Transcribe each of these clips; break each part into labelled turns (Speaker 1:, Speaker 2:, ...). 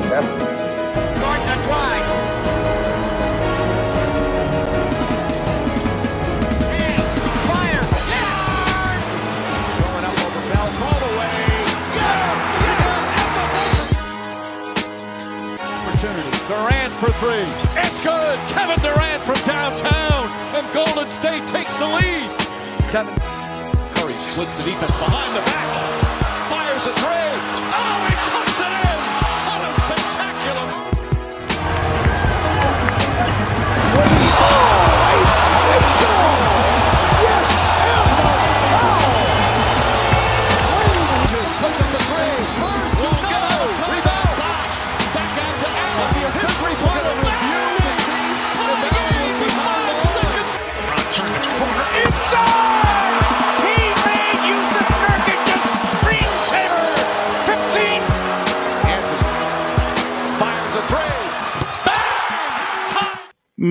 Speaker 1: things happen.
Speaker 2: Gordon a drive. Hands, fire, yes!
Speaker 3: Throwing up over Bell, ball away. Yes! Yes! Opportunity. Durant for three. It's good. Kevin Durant from downtown. And Golden State takes the lead. Kevin Curry splits the defense behind the back. Fires a three.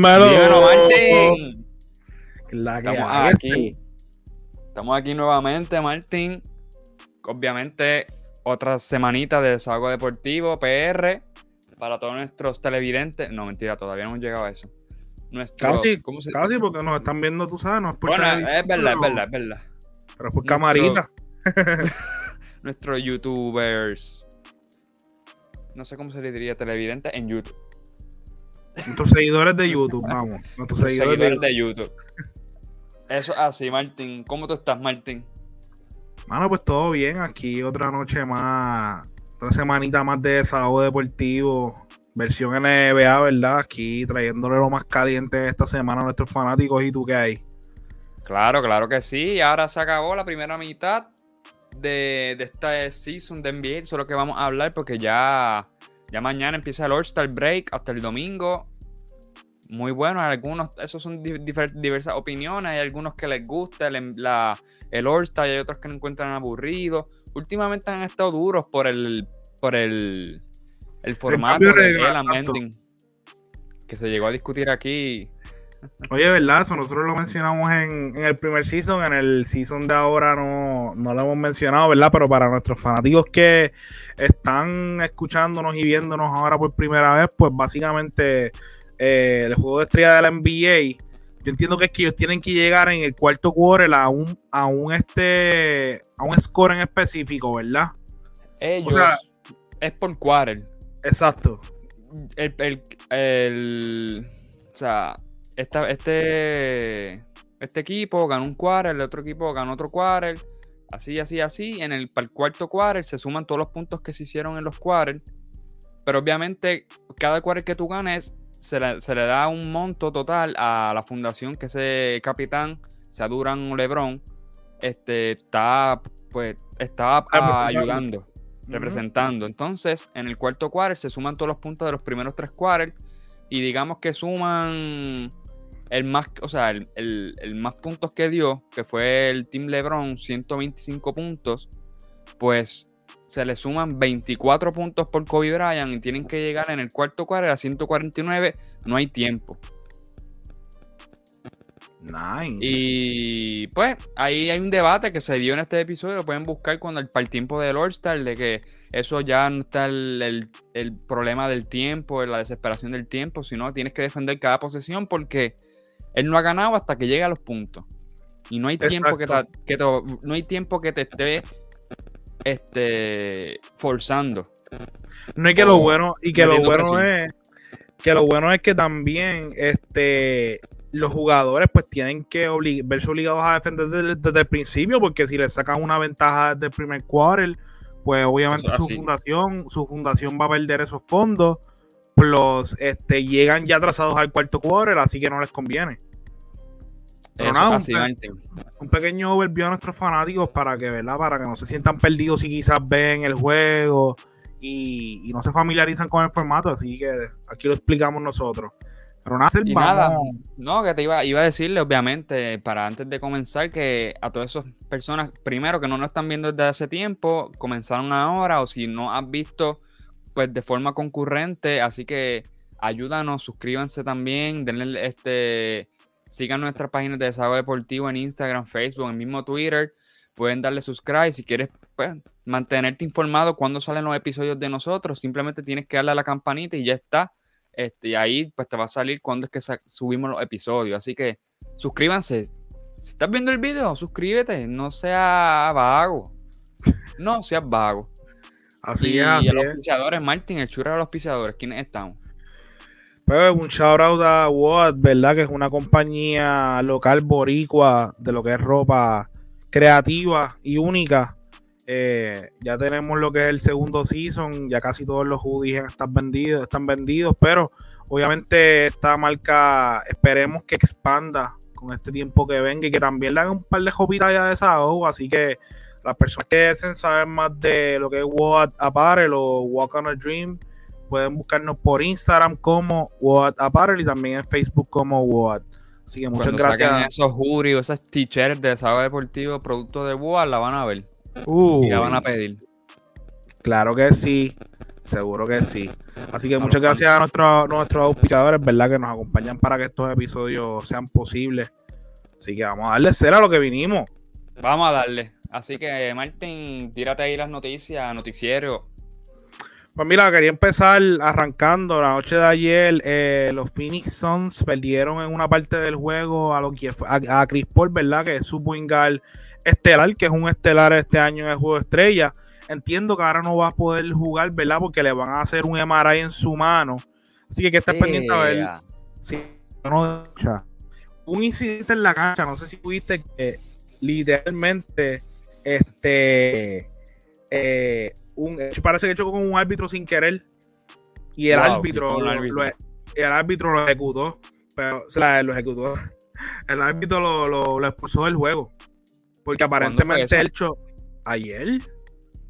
Speaker 3: Tie.
Speaker 4: Melo.
Speaker 5: Dímelo, Martín.
Speaker 4: La que
Speaker 5: Estamos aquí. Estamos aquí nuevamente, Martín. Obviamente, otra semanita de desahogo deportivo, PR, para todos nuestros televidentes. No, mentira, todavía no hemos llegado a eso. Nuestros,
Speaker 4: Casi,
Speaker 5: ¿cómo se-
Speaker 4: casi porque nos están viendo, tú sabes, por
Speaker 5: Bueno, es verdad, es verdad, es verdad.
Speaker 4: Pero es por
Speaker 5: Nuestro-
Speaker 4: camarita.
Speaker 5: Nuestros youtubers. No sé cómo se le diría, televidentes en YouTube.
Speaker 4: Nuestros seguidores de YouTube, vamos. Nuestros seguidores, de
Speaker 5: seguidores
Speaker 4: YouTube.
Speaker 5: de YouTube. Eso es así, Martín. ¿Cómo tú estás, Martín?
Speaker 4: Mano, pues todo bien. Aquí otra noche más, otra semanita más de desahogo deportivo. Versión NBA, ¿verdad? Aquí trayéndole lo más caliente esta semana a nuestros fanáticos. ¿Y tú qué hay?
Speaker 5: Claro, claro que sí. Ahora se acabó la primera mitad de, de esta season de NBA. Eso es lo que vamos a hablar porque ya, ya mañana empieza el All-Star Break hasta el domingo. Muy bueno, algunos, esos son diversas opiniones. Hay algunos que les gusta el, em- la- el All-Star y hay otros que lo encuentran aburrido. Últimamente han estado duros por el, por el, el formato
Speaker 4: de
Speaker 5: de el amending que se llegó a discutir aquí.
Speaker 4: Oye, ¿verdad? Eso nosotros lo mencionamos en, en el primer season. En el season de ahora no, no lo hemos mencionado, ¿verdad? Pero para nuestros fanáticos que están escuchándonos y viéndonos ahora por primera vez, pues básicamente eh, el juego de estrella de la NBA, yo entiendo que es que ellos tienen que llegar en el cuarto quarter a un, a un este a un score en específico, ¿verdad?
Speaker 5: Ellos
Speaker 4: sea-
Speaker 5: es por quarter.
Speaker 4: Exacto.
Speaker 5: el, el- el- o sea, esta- este, este equipo ganó un quarter, el otro equipo ganó otro quarter, así, así, así. En el, para el cuarto quarter se suman todos los puntos que se hicieron en los quarters, pero obviamente cada quarter que tú ganes se le, se le da un monto total a la fundación que ese capitán, sea Durán o Lebron, este, está, pues, está ah,
Speaker 4: Representando.
Speaker 5: ayudando representando. Entonces, en el cuarto quarter se suman todos los puntos de los primeros tres quarters y digamos que suman el más, o sea, el, el- el más puntos que dio, que fue el Team LeBron, 125 puntos, pues se le suman 24 puntos por Kobe Bryant y tienen que llegar en el cuarto quarter a 149, no hay tiempo.
Speaker 4: Nice.
Speaker 5: Y pues ahí hay un debate que se dio en este episodio, lo pueden buscar cuando el, para el tiempo del All-Star, de que eso ya no está el, el- el problema del tiempo, la desesperación del tiempo, sino tienes que defender cada posesión porque él no ha ganado hasta que llegue a los puntos. Y no hay tiempo que te,
Speaker 4: Exacto.
Speaker 5: que te- no hay tiempo que te esté este, forzando.
Speaker 4: No es que lo bueno, y que lo bueno
Speaker 5: presión.
Speaker 4: es que lo bueno es que también este los jugadores pues tienen que verse obligados a defender desde, desde el principio, porque si les sacan una ventaja desde el primer quarter, pues obviamente su
Speaker 5: así.
Speaker 4: fundación, su fundación va a perder esos fondos, plus este llegan ya atrasados al cuarto quarter, así que no les conviene. Pero nada, un pe- pequeño overview a nuestros fanáticos para que, ¿verdad? Para que no se sientan perdidos y quizás ven el juego y, y no se familiarizan con el formato, así que aquí lo explicamos nosotros. Pero nada,
Speaker 5: Y nada, no, que te iba, iba a decirle, obviamente, para antes de comenzar, que a todas esas personas, primero, que no nos están viendo desde hace tiempo, comenzaron ahora, o si no has visto, pues de forma concurrente, así que ayúdanos, suscríbanse también, denle este, sigan nuestras páginas de Desahogo Deportivo en Instagram, Facebook, en mismo Twitter, pueden darle subscribe. Si quieres pues, mantenerte informado cuando salen los episodios de nosotros, simplemente tienes que darle a la campanita y ya está. Este, y ahí pues te va a salir cuando es que subimos los episodios. Así que suscríbanse. Si estás viendo el video, suscríbete. No seas vago. No seas vago.
Speaker 4: Así
Speaker 5: y
Speaker 4: es,
Speaker 5: a
Speaker 4: así
Speaker 5: los
Speaker 4: es.
Speaker 5: auspiciadores, Martín, el churro de los auspiciadores, ¿quiénes están?
Speaker 4: Pues un shout out a Watt, ¿verdad? Que es una compañía local boricua de lo que es ropa creativa y única. Eh, ya tenemos lo que es el segundo season, ya casi todos los hoodies están vendidos, están vendidos, pero obviamente esta marca esperemos que expanda con este tiempo que venga y que también le hagan un par de jopitas ya de desahogo, así que las personas que deseen saber más de lo que es Watt Apparel o Walk on a Dream, pueden buscarnos por Instagram como Watt Apparel y también en Facebook como Watt. Así que muchas
Speaker 5: Cuando saquen
Speaker 4: gracias.
Speaker 5: esos hoodies o esas t-shirts de sábado deportivo, producto de Boa, la van a ver
Speaker 4: Uy,
Speaker 5: y la van a pedir.
Speaker 4: Claro que sí, seguro que sí. Así que
Speaker 5: A
Speaker 4: muchas gracias a nuestros, nuestros auspiciadores, ¿verdad? Que nos acompañan para que estos episodios sean posibles. Así que vamos a darle cera a lo que vinimos.
Speaker 5: Vamos a darle. Así que, Martín, tírate ahí las noticias, noticiero.
Speaker 4: Pues mira, quería empezar arrancando la noche de ayer. eh, los Phoenix Suns perdieron en una parte del juego a lo que a, a Chris Paul, ¿verdad? Que es su guard estelar, que es un estelar este año en el juego de estrella. Entiendo que ahora no va a poder jugar, ¿verdad? Porque le van a hacer un MRI en su mano. Así que que estés pendiente a ver si no. Un incidente en la cancha, no sé si pudiste que literalmente este eh, un, parece que chocó con un árbitro sin querer y el
Speaker 5: Wow,
Speaker 4: árbitro, lo-
Speaker 5: árbitro.
Speaker 4: lo- el árbitro lo ejecutó pero o sea, lo ejecutó el árbitro lo, lo- lo expulsó del juego porque aparentemente él cho- ayer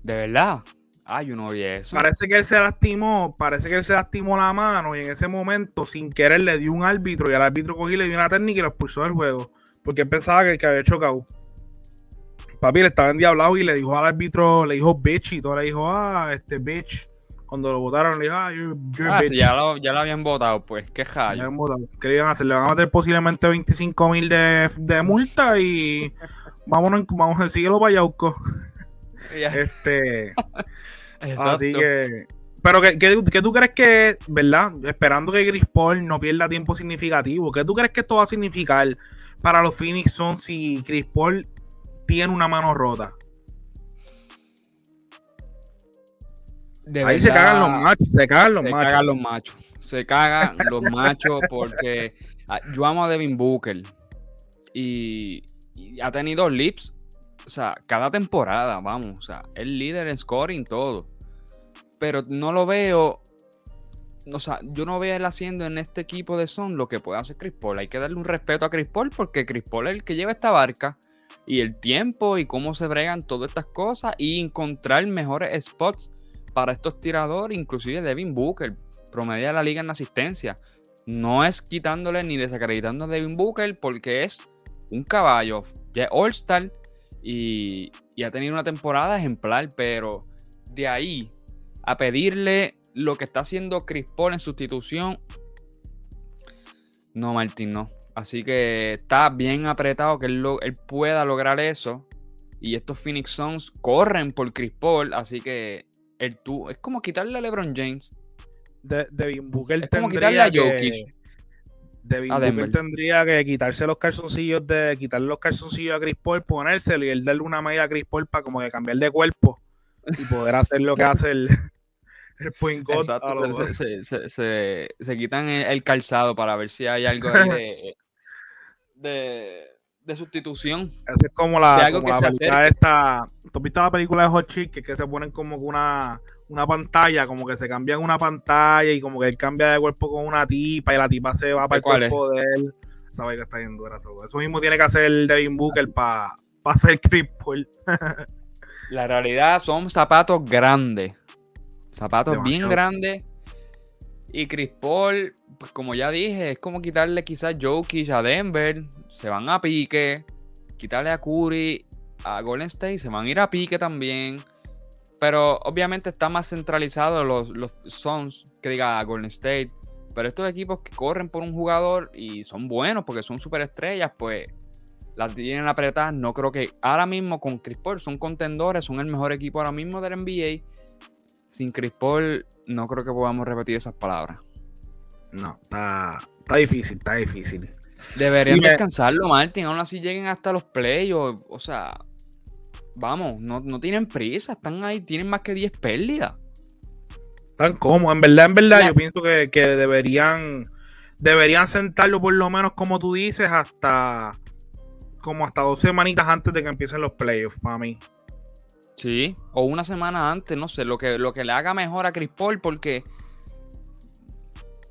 Speaker 5: ¿De verdad? Ah, yo no vi eso.
Speaker 4: Parece que él se lastimó, parece que él se lastimó la mano y en ese momento, sin querer, le dio un árbitro y al árbitro cogió y le dio una técnica y lo expulsó del juego. Porque él pensaba que, que había chocado. Papi, le estaba endiablado y le dijo al árbitro, le dijo bitch y todo, le dijo, ah, este bitch. Cuando lo votaron, le dijo, ah, you're,
Speaker 5: Ah,
Speaker 4: bitch.
Speaker 5: sí, ya lo, ya lo habían votado, pues. Qué
Speaker 4: habían votado. ¿Qué le iban a hacer? Le van a meter posiblemente 25 mil de, de multa y vámonos, vamos a síguelo para Yauco.
Speaker 5: Ya,
Speaker 4: Este.
Speaker 5: exacto.
Speaker 4: Así que. Pero que, que- que tú crees que, ¿verdad? Esperando que Chris Paul no pierda tiempo significativo, ¿qué tú crees que esto va a significar para los Phoenix Suns si Chris Paul tiene una mano rota?
Speaker 5: De
Speaker 4: Ahí se cagan los machos, se cagan los
Speaker 5: se
Speaker 4: machos.
Speaker 5: cagan los machos. Se cagan los machos porque ah, yo amo a Devin Booker y, y ha tenido lips, o sea, cada temporada, vamos, o sea, el líder en scoring, todo. Pero no lo veo, o sea, yo no veo él haciendo en este equipo de Son lo que puede hacer Chris Paul. Hay que darle un respeto a Chris Paul porque Chris Paul es el que lleva esta barca y el tiempo y cómo se bregan todas estas cosas y encontrar mejores spots para estos tiradores, inclusive Devin Booker, promedia la liga en asistencia. No es quitándole ni desacreditando a Devin Booker porque es un caballo, ya es All-Star y, y ha tenido una temporada ejemplar, pero de ahí a pedirle lo que está haciendo Chris Paul en sustitución, no, Martín, no. Así que está bien apretado que él, lo- él pueda lograr eso. Y estos Phoenix Suns corren por Chris Paul, así que el tú, es como quitarle a LeBron James.
Speaker 4: De, Devin Booker
Speaker 5: Es como quitarle a
Speaker 4: que-
Speaker 5: Jokic.
Speaker 4: Devin
Speaker 5: a
Speaker 4: Booker tendría que quitarse los calzoncillos de quitarle los calzoncillos a Chris Paul, ponérselo y él darle una medida a Chris Paul para como que cambiar de cuerpo y poder hacer lo que hace el, el point
Speaker 5: Exacto, se, se- se- se- se quitan el, el calzado para ver si hay algo ahí de, de, de sustitución.
Speaker 4: Esa es como la, como la película esta. ¿Tú has visto la película de Hot Chick? Que, es que se ponen como una, una pantalla, como que se cambian una pantalla y como que él cambia de cuerpo con una tipa y la tipa se va para el
Speaker 5: es?
Speaker 4: cuerpo de él. Esa que está bien dura. Eso, eso mismo tiene que hacer Devin Booker para hacer Chris Paul.
Speaker 5: La realidad son zapatos grandes. Zapatos bien grandes. Y Chris Paul, pues, como ya dije, es como quitarle quizás Jokic a Denver. Se van a pique. Quitarle a Curry a Golden State. Se van a ir a pique también. Pero obviamente está más centralizado los, los Suns que diga Golden State. Pero estos equipos que corren por un jugador y son buenos porque son superestrellas, pues las tienen apretadas. No creo que ahora mismo con Chris Paul son contendores, son el mejor equipo ahora mismo del NBA. Sin Chris Paul, no creo que podamos repetir esas palabras.
Speaker 4: No, está, está difícil, está difícil.
Speaker 5: Deberían
Speaker 4: Y
Speaker 5: descansarlo, Martin. Aún así lleguen hasta los playoffs. O sea, vamos, no, no tienen prisa. Están ahí, tienen más que 10 pérdidas.
Speaker 4: Tan cómodo. En verdad, en verdad,
Speaker 5: La-
Speaker 4: yo pienso que, que deberían deberían sentarlo por lo menos, como tú dices, hasta como hasta dos semanitas antes de que empiecen los playoffs, para mí.
Speaker 5: Sí, o una semana antes, no sé, lo que, lo que le haga mejor a Chris Paul, porque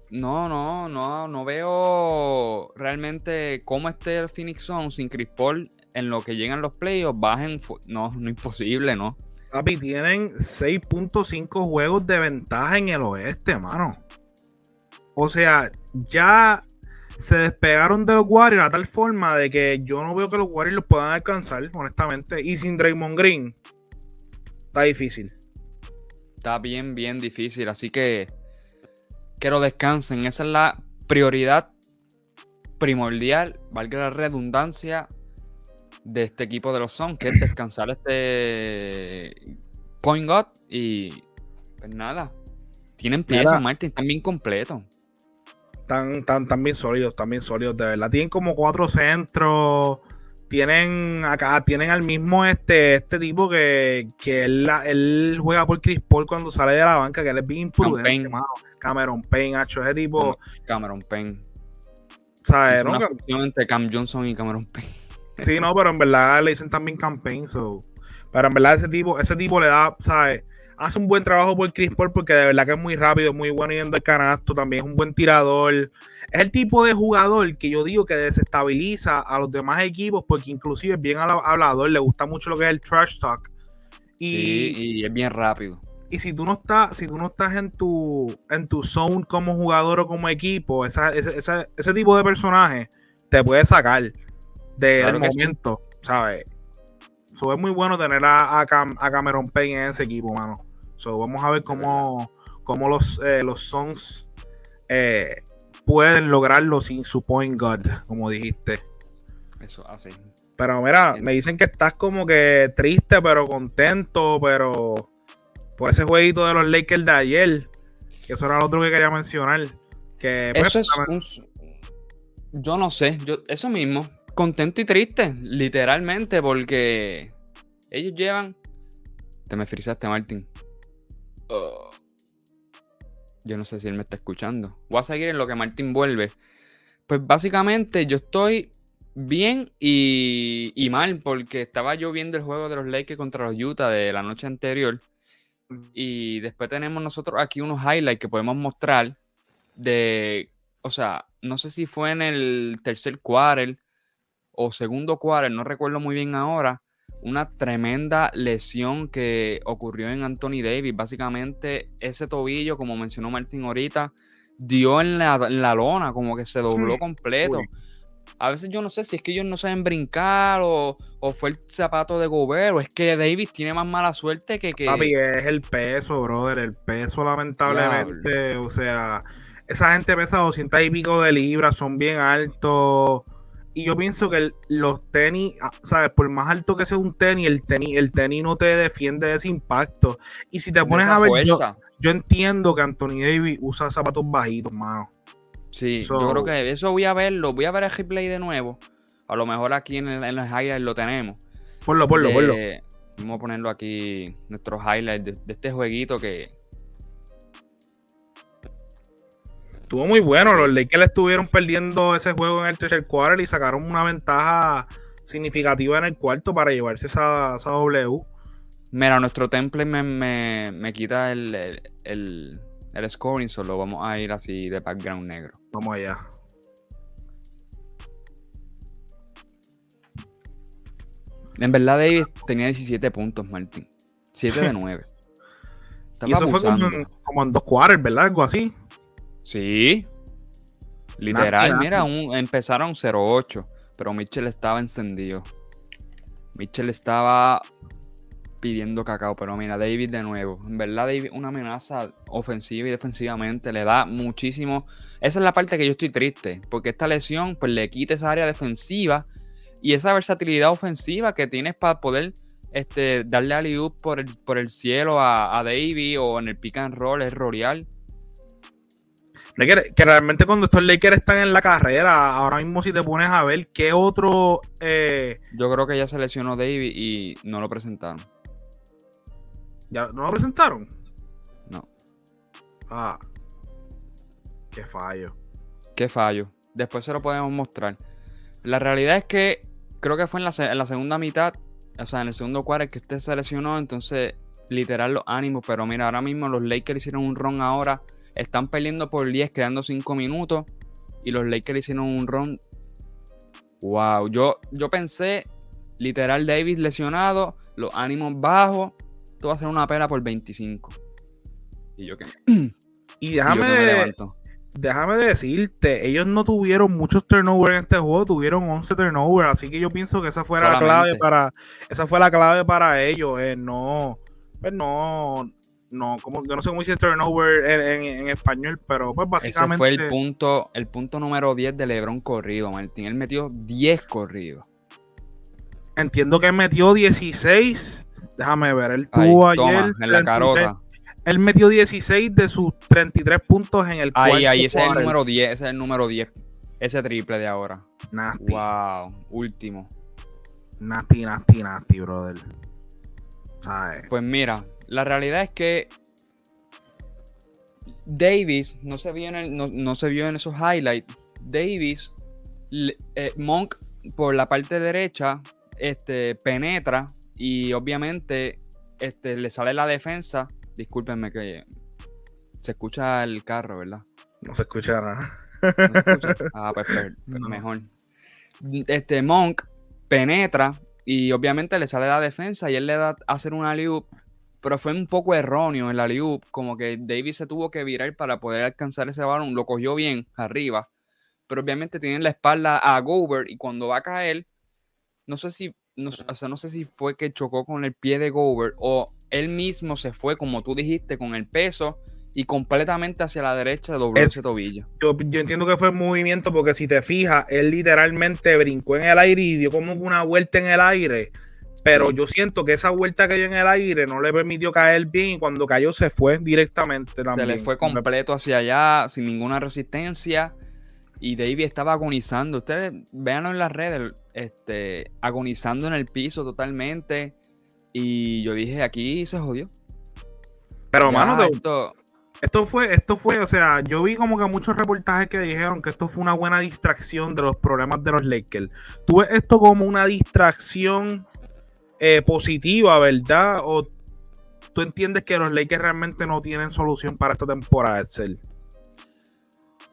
Speaker 5: no, no, no, no veo realmente cómo esté el Phoenix Suns sin Chris Paul en lo que llegan los playoffs, bajen, no, no imposible, ¿no?
Speaker 4: Papi, tienen 6.5 juegos de ventaja en el oeste, mano. O sea, ya se despegaron de los Warriors a tal forma de que yo no veo que los Warriors los puedan alcanzar, honestamente. Y sin Draymond Green, está difícil.
Speaker 5: Está bien, bien difícil, así que que lo descansen, esa es la prioridad primordial, valga la redundancia, de este equipo de los Suns, que es descansar este point guard y pues nada, tienen piezas, Martin, están bien completos.
Speaker 4: Están, tan, tan bien sólidos, están bien sólidos, de verdad. Tienen como cuatro centros. Tienen acá, tienen al mismo este, este tipo que, que él, la- él juega por Chris Paul cuando sale de la banca, que él es bien imprudente,
Speaker 5: Payne.
Speaker 4: mano. Cameron Payne, hacho, ese tipo,
Speaker 5: Cameron Payne.
Speaker 4: ¿sabes?
Speaker 5: Es
Speaker 4: no?
Speaker 5: entre Cam Johnson y Cameron Payne.
Speaker 4: Sí, no, pero en verdad le dicen también campaign, so. Pero en verdad ese tipo, ese tipo le da, ¿sabes? Hace un buen trabajo por Chris Paul porque de verdad que es muy rápido, muy bueno yendo al canasto, también es un buen tirador. Es el tipo de jugador que yo digo que desestabiliza a los demás equipos porque inclusive es bien habla- hablador, le gusta mucho lo que es el trash talk. Y,
Speaker 5: Sí, y es bien rápido.
Speaker 4: y si tú no estás, si tú no estás en tu, en tu zone como jugador o como equipo, esa- ese, ese- ese tipo de personaje te puede sacar del
Speaker 5: Claro que sí.
Speaker 4: momento, ¿sabes? So, es muy bueno tener a, a, Cam- a Cameron Payne en ese equipo, mano. So, vamos a ver cómo, cómo los, eh, los Suns eh, pueden lograrlo sin su point guard, como dijiste.
Speaker 5: Eso, así.
Speaker 4: Pero mira, me dicen que estás como que triste, pero contento, pero por ese jueguito de los Lakers de ayer, que eso era lo otro que quería mencionar. Que, pues,
Speaker 5: Eso es un... Yo no sé, yo, eso mismo. Contento y triste, literalmente, porque ellos llevan... Te me frizaste, Martín. Oh. Yo no sé si él me está escuchando. Voy a seguir en lo que Martín vuelve. Pues básicamente yo estoy bien y, y mal porque estaba yo viendo el juego de los Lakers contra los Utah de la noche anterior. Y después tenemos nosotros aquí unos highlights que podemos mostrar de, o sea, no sé si fue en el tercer quarter o segundo quarter, no recuerdo muy bien ahora, una tremenda lesión que ocurrió en Anthony Davis. Básicamente ese tobillo, como mencionó Martín ahorita, dio en la, en la lona, como que se dobló completo.
Speaker 4: uy.
Speaker 5: A veces yo no sé si es que ellos no saben brincar o, o fue el zapato de Gobert o es que Davis tiene más mala suerte que que...
Speaker 4: Papi, es el peso, brother. El peso, lamentablemente. O sea, esa gente pesa 200 y pico de libras, son bien altos. Y yo pienso que el- los tenis, ah, ¿sabes? Por más alto que sea un tenis, el tenis, el tenis no te defiende de ese impacto. Y si te pones a ver, yo, entiendo que Anthony Davis usa zapatos bajitos, mano.
Speaker 5: Sí,
Speaker 4: So-
Speaker 5: yo creo que eso voy a verlo. Voy a ver el replay de nuevo. A lo mejor aquí en, el, en los highlights lo tenemos.
Speaker 4: Ponlo, ponlo,
Speaker 5: De-
Speaker 4: ponlo.
Speaker 5: Vamos a ponerlo aquí, nuestros highlights de, de este jueguito que
Speaker 4: Estuvo muy bueno. Los Lakers estuvieron perdiendo ese juego en el tercer quarter y sacaron una ventaja significativa en el cuarto para llevarse esa, esa W.
Speaker 5: Mira, nuestro template me, me- me quita el, el, el, el scoring, solo vamos a ir así de background negro.
Speaker 4: Vamos allá.
Speaker 5: En verdad, Davis tenía 17 puntos, Martín. 7 de 9. Estaba
Speaker 4: y eso fue como
Speaker 5: abusando.
Speaker 4: en, como en dos quarters, ¿verdad? Algo así.
Speaker 5: Sí. Literal, mira, un- empezaron 0-8, pero Mitchell estaba encendido. Mitchell estaba pidiendo cacao, pero mira, David de nuevo. En verdad, David, una amenaza ofensiva y defensivamente, le da muchísimo. Esa es la parte que yo estoy triste, porque esta lesión, pues le quita esa área defensiva y esa versatilidad ofensiva que tienes para poder este, darle a Liu por el, por el cielo a, a Davy o en el pick and roll es Roreal.
Speaker 4: Que realmente cuando estos Lakers están en la carrera, ahora mismo si te pones a ver qué otro eh,
Speaker 5: Yo creo que ya se lesionó Davy y no lo presentaron.
Speaker 4: ya no lo presentaron.
Speaker 5: No.
Speaker 4: Ah, qué fallo.
Speaker 5: Qué fallo. Después se lo podemos mostrar. La realidad es que creo que fue en la, en la segunda mitad, o sea, en el segundo cuarto que este se lesionó, entonces literal los ánimos. Pero mira, ahora mismo los Lakers hicieron un run ahora, están perdiendo por 10, quedando 5 minutos, y los Lakers hicieron un run. Wow, yo, yo pensé, literal Davis lesionado, los ánimos bajos, todo va a ser una pela por 25. Y yo que, y
Speaker 4: Y
Speaker 5: yo
Speaker 4: déjame,
Speaker 5: que me levanto.
Speaker 4: déjame decirte, ellos no tuvieron muchos turnovers en este juego, tuvieron 11 turnovers, así que yo pienso que esa fue la clave para esa fue la clave para ellos, eh, no pues no no como yo no sé cómo dice turnover en, en- en español, pero pues
Speaker 5: Ese
Speaker 4: básicamente
Speaker 5: fue el punto, el punto número 10 de LeBron corrido, Martín. Él metió 10 corridos.
Speaker 4: entiendo que metió 16. Déjame ver, él
Speaker 5: Ahí,
Speaker 4: tuvo
Speaker 5: toma,
Speaker 4: ayer
Speaker 5: en la
Speaker 4: 33,
Speaker 5: carota.
Speaker 4: Él metió 16 de sus 33 puntos en el
Speaker 5: Ahí, ahí, ese es el número 10, ese es el número 10. Ese triple de ahora.
Speaker 4: Nasty,
Speaker 5: Wow, último.
Speaker 4: nasty, nasty, nasty, brother. ¿Sabes?
Speaker 5: Pues mira, la realidad es que Davis no se vio en, el- no, no se vio en esos highlights. Davis, eh, Monk por la parte derecha, este, penetra y obviamente este, le sale la defensa. Discúlpenme que se escucha el carro, ¿verdad?
Speaker 4: No se escucha nada.
Speaker 5: ¿No se escucha? Ah, pues, pues
Speaker 4: No.
Speaker 5: mejor. Este Monk penetra y obviamente le sale la defensa y él le da a hacer una alley pero fue un poco erróneo el alley como que Davis se tuvo que virar para poder alcanzar ese balón, lo cogió bien arriba, pero obviamente tiene la espalda a Gobert y cuando va a caer, no sé si no, o sea, no sé si fue que chocó con el pie de Gobert o él mismo se fue, como tú dijiste, con el peso y completamente hacia la derecha dobló
Speaker 4: Es-
Speaker 5: ese tobillo.
Speaker 4: Yo, yo entiendo que fue movimiento porque si te fijas, él literalmente brincó en el aire y dio como una vuelta en el aire. Pero yo siento que esa vuelta que dio en el aire no le permitió caer bien y cuando cayó se fue directamente
Speaker 5: Se
Speaker 4: también.
Speaker 5: le fue completo hacia allá, sin ninguna resistencia. Y Davey estaba agonizando. Ustedes véanlo en las redes, este, agonizando en el piso totalmente. Y yo dije, aquí se jodió.
Speaker 4: Pero,
Speaker 5: Ya,
Speaker 4: mano,
Speaker 5: esto-
Speaker 4: Esto fue, esto fue, o sea, yo vi como que muchos reportajes que dijeron que esto fue una buena distracción de los problemas de los Lakers. ¿Tú ves esto como una distracción eh, positiva, verdad? ¿O tú entiendes que los Lakers realmente no tienen solución para esta temporada, Excel?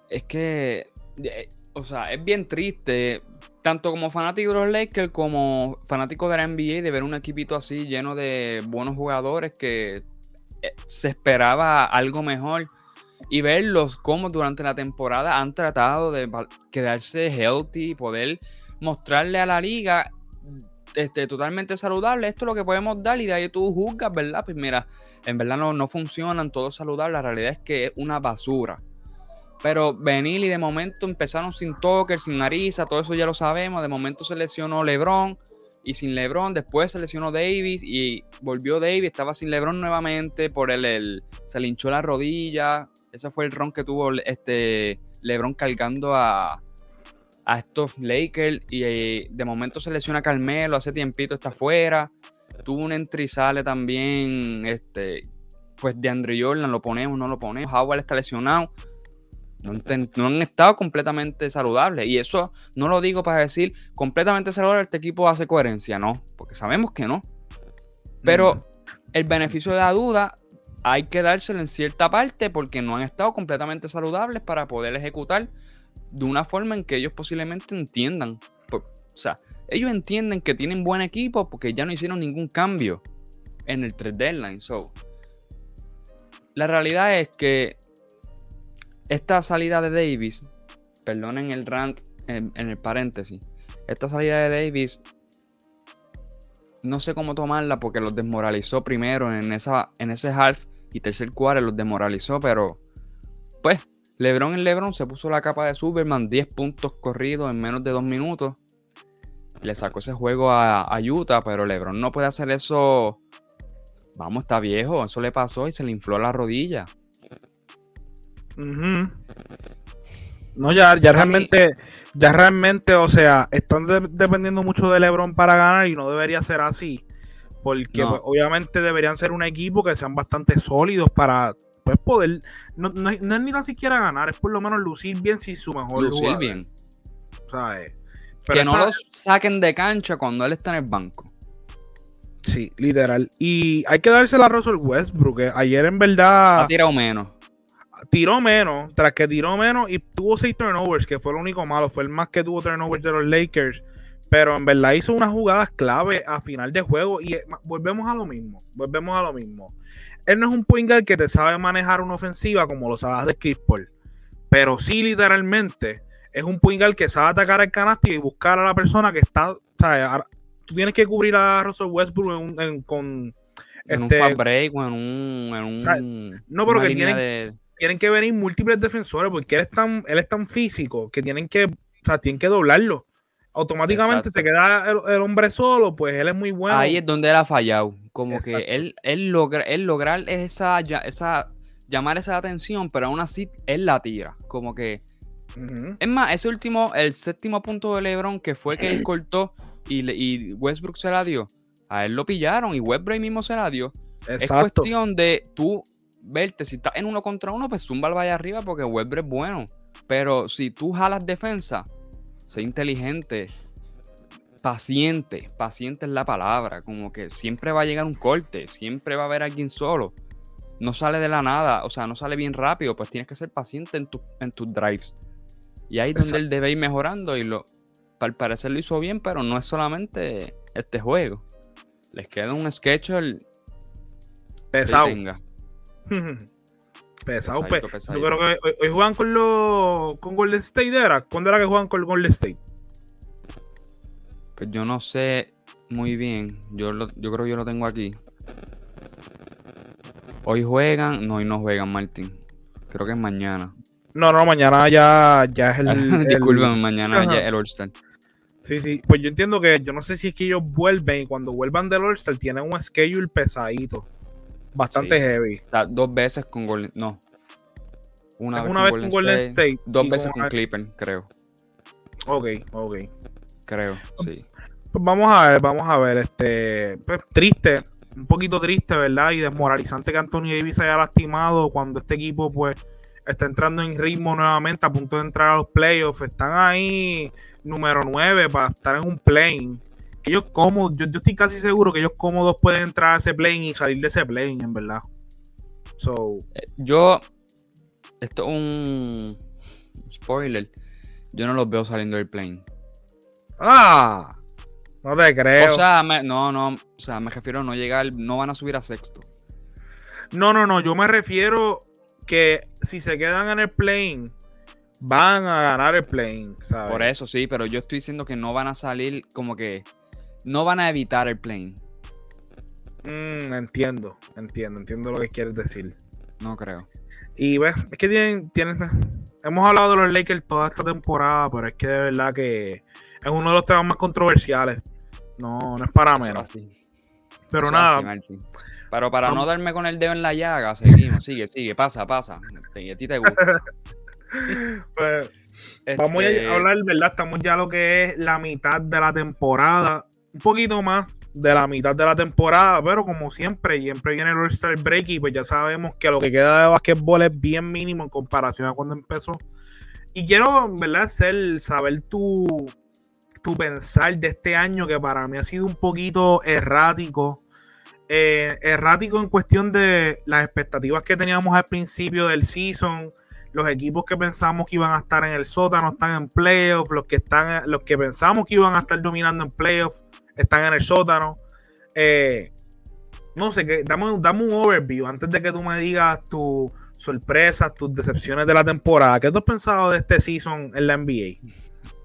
Speaker 5: es que, eh, o sea, es bien triste, tanto como fanático de los Lakers como fanático de la NBA, de ver un equipito así lleno de buenos jugadores que eh, se esperaba algo mejor y verlos como durante la temporada han tratado de quedarse healthy, poder mostrarle a la liga este, totalmente saludable, esto es lo que podemos dar y de ahí tú juzgas, ¿verdad? Pues mira, en verdad no, no funcionan todos saludables, la realidad es que es una basura. Pero venir y de momento empezaron sin Tucker, sin Ariza, todo eso ya lo sabemos. De momento se lesionó LeBron y sin LeBron, después se lesionó Davis y volvió Davis, estaba sin LeBron nuevamente por el, el- se le la rodilla. Ese fue el ron que tuvo este LeBron cargando a, a estos Lakers y eh, de momento se lesiona Carmelo, hace tiempito está fuera. Tuvo un entrizale también, este, pues de Andre Jordan, lo ponemos, no lo ponemos. Howard está lesionado no, han estado completamente saludables. Y eso no lo digo para decir completamente saludable, este equipo hace coherencia, no, porque sabemos que no. Pero el beneficio de la duda hay que dárselo en cierta parte porque no han estado completamente saludables para poder ejecutar de una forma en que ellos posiblemente entiendan. O sea, ellos entienden que tienen buen equipo porque ya no hicieron ningún cambio en el 3 deadline. So, la realidad es que esta salida de Davis, perdonen el rant en, el paréntesis, esta salida de Davis no sé cómo tomarla porque los desmoralizó primero en, esa, en ese half y tercer quarter los desmoralizó, pero pues LeBron en LeBron se puso la capa de Superman, 10 puntos corridos en menos de dos minutos Le sacó ese juego a, a Utah, pero LeBron no puede hacer eso. Vamos, está viejo. Eso le pasó y se le infló la rodilla.
Speaker 4: No, ya, ya realmente, ya realmente, o sea, están de- dependiendo mucho de LeBron para ganar y no debería ser así. Porque
Speaker 5: No.
Speaker 4: pues, obviamente deberían ser un equipo que sean bastante sólidos para pues, poder, no, no es- no es ni tan siquiera ganar, es por lo menos lucir bien si su mejor
Speaker 5: Lucir
Speaker 4: jugador,
Speaker 5: bien.
Speaker 4: ¿sabes? Pero
Speaker 5: Que no
Speaker 4: esa-
Speaker 5: los saquen de cancha cuando él está en el banco.
Speaker 4: Sí, literal. Y hay que dársela a Russell Westbrook, que ayer en verdad
Speaker 5: Ha tirado menos.
Speaker 4: tiró menos, tras que tiró menos y tuvo seis turnovers, que fue lo único malo, fue el más que tuvo turnovers de los Lakers. Pero en verdad hizo unas jugadas clave a final de juego y eh, volvemos a lo mismo, volvemos a lo mismo. Él no es un point guard que te sabe manejar una ofensiva como lo sabe hacer Chris Paul, pero sí literalmente es un point guard que sabe atacar el canasto y buscar a la persona que está, o sea, tú tienes que cubrir a Russell Westbrook en en- con
Speaker 5: En
Speaker 4: este,
Speaker 5: un fast break o en un. En un
Speaker 4: sea, no, pero que tienen-
Speaker 5: de-
Speaker 4: tienen que venir múltiples defensores porque él es tan, él es tan físico que tienen que, o sea, tienen que doblarlo. Automáticamente
Speaker 5: Exacto.
Speaker 4: se queda el, el hombre solo, pues él es muy bueno.
Speaker 5: Ahí es donde él ha fallado. Como
Speaker 4: Exacto.
Speaker 5: que él, él, logra, él lograr esa, esa, llamar esa atención, pero aún así él la tira. Como que. Es más, ese último, el séptimo punto de LeBron, que fue que él cortó y, y Westbrook se la dio. A él lo pillaron y Westbrook mismo se la dio. Es cuestión de tú verte. Si estás en uno contra uno, pues zumba el vaya arriba porque Westbrook es bueno. Pero si tú jalas defensa, sé inteligente, paciente. Paciente es la palabra. Como que siempre va a llegar un corte, siempre va a haber alguien solo. No sale de la nada, o sea, no sale bien rápido, pues tienes que ser paciente en, tu- en tus drives. Y ahí es donde él debe ir mejorando y lo, al parecer lo hizo bien, pero no es solamente este juego. Les queda un sketch el
Speaker 4: Pesado.
Speaker 5: tenga.
Speaker 4: Pesado.
Speaker 5: Pesadito,
Speaker 4: pe- Yo
Speaker 5: pesadito.
Speaker 4: creo que hoy, hoy juegan con los con Golden State era. ¿Cuándo era que juegan con Golden State?
Speaker 5: Pues yo no sé muy bien. Yo, lo- yo creo que yo lo tengo aquí. Hoy juegan. No, hoy no juegan, Martín. Creo que es mañana.
Speaker 4: No, no, mañana ya, ya es el. el-
Speaker 5: Disculpen, mañana
Speaker 4: Ajá.
Speaker 5: ya es el All-Star.
Speaker 4: Sí, sí. Pues yo entiendo que yo no sé si es que ellos vuelven y cuando vuelvan del All-Star tienen un schedule pesadito. Bastante
Speaker 5: Sí.
Speaker 4: heavy.
Speaker 5: O sea, dos veces con Golden. No. Una vez
Speaker 4: una
Speaker 5: con
Speaker 4: vez
Speaker 5: Golden,
Speaker 4: con Golden
Speaker 5: State,
Speaker 4: State.
Speaker 5: Dos veces
Speaker 4: con-
Speaker 5: con Clipper, creo.
Speaker 4: Ok, ok.
Speaker 5: Creo, sí.
Speaker 4: Pues vamos a ver, vamos a ver. Este, pues, triste, un poquito triste, ¿verdad? Y desmoralizante que Anthony Davis haya lastimado cuando este equipo, pues, está entrando en ritmo nuevamente, a punto de entrar a los playoffs. Están ahí, número 9, para estar en un plane. Que ellos cómodos, yo, yo estoy casi seguro que ellos cómodos pueden entrar a ese plane y salir de ese plane, en verdad. So,
Speaker 5: Eh, Yo. Esto es un. Spoiler. Yo no los veo saliendo del plane.
Speaker 4: ah, no te creo.
Speaker 5: O sea, me- no, no. O sea, me refiero a no llegar. No van a subir a sexto.
Speaker 4: No, no, no, yo me refiero que si se quedan en el plane, van a ganar el plane, ¿sabes?
Speaker 5: Por eso sí, pero yo estoy diciendo que no van a salir como que. No van a evitar el plane.
Speaker 4: Mm, entiendo, entiendo, entiendo lo que quieres decir.
Speaker 5: No creo.
Speaker 4: Y ves, es que tienen, tienen, hemos hablado de los Lakers toda esta temporada, pero es que de verdad que es uno de los temas más controversiales. No, no es para menos. Pero
Speaker 5: eso
Speaker 4: nada,
Speaker 5: así. Pero para no darme con el dedo en la llaga, seguimos, sigue, sigue, pasa, pasa. Y a ti te gusta.
Speaker 4: pues, vamos
Speaker 5: Este,
Speaker 4: a hablar, ¿verdad? Estamos ya lo que es la mitad de la temporada, un poquito más de la mitad de la temporada, pero como siempre, siempre viene el All-Star Break y pues ya sabemos que lo que queda de basquetbol es bien mínimo en comparación a cuando empezó. Y quiero, ¿verdad? Hacer, saber tu, tu pensar de este año que para mí ha sido un poquito errático. Eh, errático en cuestión de las expectativas que teníamos al principio del season, los equipos que pensamos que iban a estar en el sótano están en playoffs, los que los que pensamos que iban a estar dominando en playoffs están en el sótano. Eh, no sé, que, dame, dame un overview antes de que tú me digas tus sorpresas, tus decepciones de la temporada. ¿Qué tú has pensado de este season en la NBA?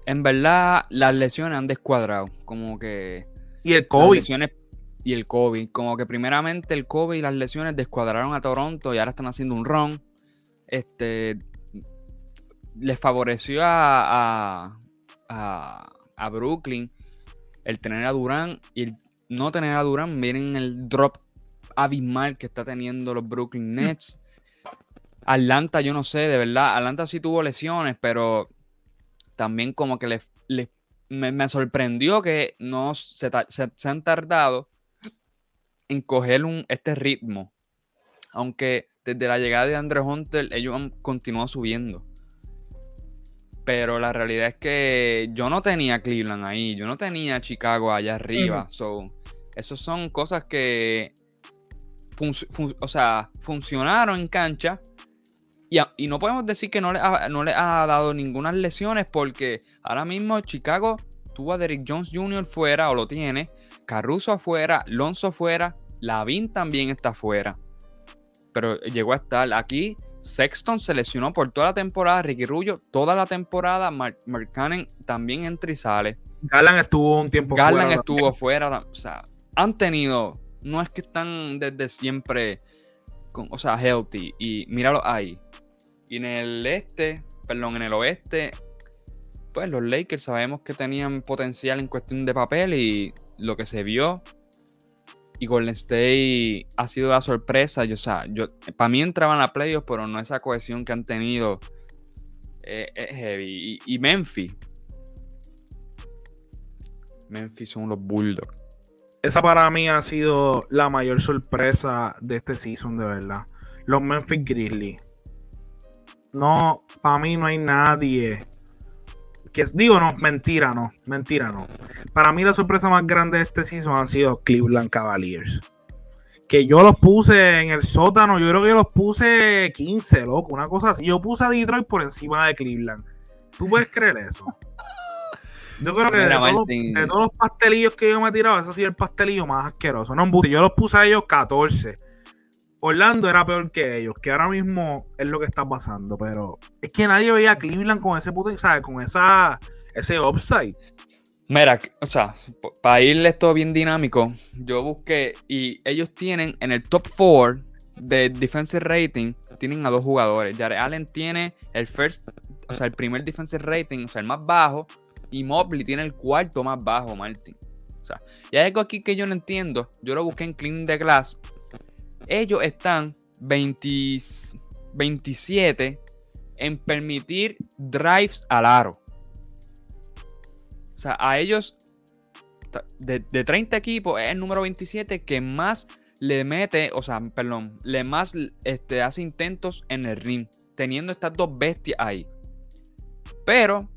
Speaker 5: En verdad, las lesiones han descuadrado. Como que.
Speaker 4: Y el
Speaker 5: Las
Speaker 4: COVID.
Speaker 5: lesiones y el COVID. Como que primeramente el COVID y las lesiones descuadraron a Toronto y ahora están haciendo un run. Este. Les favoreció a, a, a, a Brooklyn. El tener a Durán y el no tener a Durán, miren el drop abismal que está teniendo los Brooklyn Nets. Atlanta, yo no sé, de verdad, Atlanta sí tuvo lesiones, pero también como que me, me sorprendió que no se, se- se han tardado en coger un, este ritmo. Aunque desde la llegada de Andre Hunter ellos han continuado subiendo. Pero la realidad es que yo no tenía Cleveland ahí, yo no tenía Chicago allá arriba. So, esas son cosas que fun- o sea, funcionaron en cancha. Y, no podemos decir que no le, ha, no le ha dado ninguna lesiones porque ahora mismo Chicago tuvo a Derrick Jones Jr. fuera o lo tiene, Caruso afuera, Lonzo afuera, Lavin también está afuera. Pero llegó a estar aquí. Sexton se lesionó por toda la temporada, Ricky Rubio toda la temporada, Mark, Mark Cannon también entra y sale.
Speaker 4: Garland estuvo un tiempo
Speaker 5: Garland
Speaker 4: fuera
Speaker 5: estuvo fuera. O sea, han tenido. No es que están desde siempre. Con, o sea, healthy. Y míralo ahí. Y en el este, perdón, en el oeste. Pues los Lakers sabemos que tenían potencial en cuestión de papel. Y lo que se vio. Y Golden State ha sido la sorpresa. Yo, o sea, yo, para mí entraban a playoffs, pero no esa cohesión que han tenido. eh, es heavy. Y, y Memphis. Memphis son los Bulldogs.
Speaker 4: Esa para mí ha sido la mayor sorpresa de este season, de verdad. Los Memphis Grizzlies. No, para mí no hay nadie. Que, digo, no, mentira, no, mentira, no. Para mí la sorpresa más grande de este season han sido Cleveland Cavaliers. Que yo los puse en el sótano, yo creo que los puse 15, loco, una cosa así. Yo puse a Detroit por encima de Cleveland. ¿Tú puedes creer eso? Yo creo que de,
Speaker 5: Mira,
Speaker 4: todo-
Speaker 5: Martín.
Speaker 4: de todos los pastelillos que yo me he tirado, ese ha sido el pastelillo más asqueroso. No, yo los puse a ellos 14. Orlando era peor que ellos, que ahora mismo es lo que está pasando, pero es que nadie veía a Cleveland con ese puto, ¿sabes? Con esa, ese upside.
Speaker 5: Mira, o sea, para irle esto bien dinámico, yo busqué y ellos tienen en el top 4 de defensive rating, tienen a dos jugadores. Jared Allen tiene el first, o sea, el primer defensive rating, o sea, el más bajo, y Mobley tiene el cuarto más bajo, Martin. O sea, y hay algo aquí que yo no entiendo. Yo lo busqué en Clean the Glass. Ellos están 20 27 en permitir drives al aro. O sea, a ellos, de, de 30 equipos, es el número 27 que más le mete, o sea, perdón, le más este, hace intentos en el ring, teniendo estas dos bestias ahí. Pero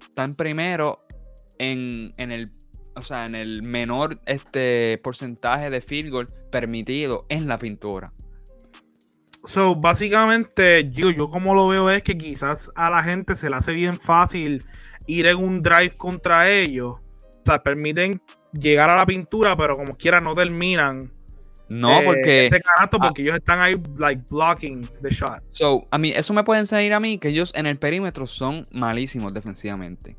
Speaker 5: están primero en el, o sea, en el menor este, porcentaje de field goal permitido en la pintura.
Speaker 4: So, básicamente, yo, yo como lo veo es que quizás a la gente se le hace bien fácil ir en un drive contra ellos. O sea, permiten llegar a la pintura, pero como quiera no terminan.
Speaker 5: No,
Speaker 4: eh,
Speaker 5: porque...
Speaker 4: Ese canasto
Speaker 5: ah.
Speaker 4: porque ellos están ahí, like, blocking the shot.
Speaker 5: So, a mí, eso me puede enseñar a mí que ellos en el perímetro son malísimos defensivamente.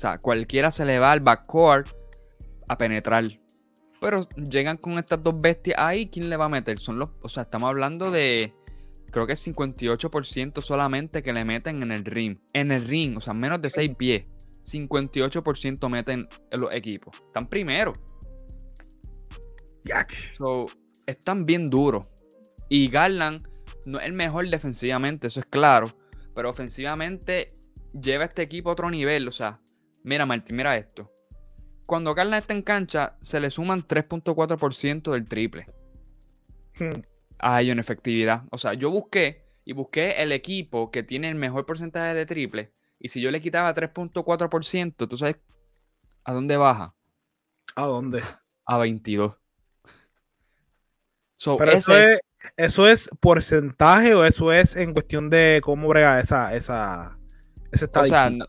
Speaker 5: O sea, cualquiera se le va al backcourt a penetrar. Pero llegan con estas dos bestias ahí, ¿quién le va a meter? Son los, o sea, estamos hablando de creo que es 58% solamente que le meten en el ring. En el ring, o sea, menos de 6 pies. 58% meten en los equipos. Están primero.
Speaker 4: Yach.
Speaker 5: So, están bien duros. Y Garland no es el mejor defensivamente, eso es claro. Pero ofensivamente lleva a este equipo a otro nivel. O sea, mira, Martín, mira esto. Cuando Garland está en cancha, se le suman 3.4% del triple
Speaker 4: Hmm.
Speaker 5: a ellos en efectividad. O sea, yo busqué y busqué el equipo que tiene el mejor porcentaje de triple. Y si yo le quitaba 3.4%, ¿tú sabes a dónde baja?
Speaker 4: ¿A dónde?
Speaker 5: A 22. So,
Speaker 4: Pero eso es, eso es porcentaje o eso es en cuestión de cómo brega esa, esa, esa
Speaker 5: O sea,
Speaker 4: estadística?
Speaker 5: no-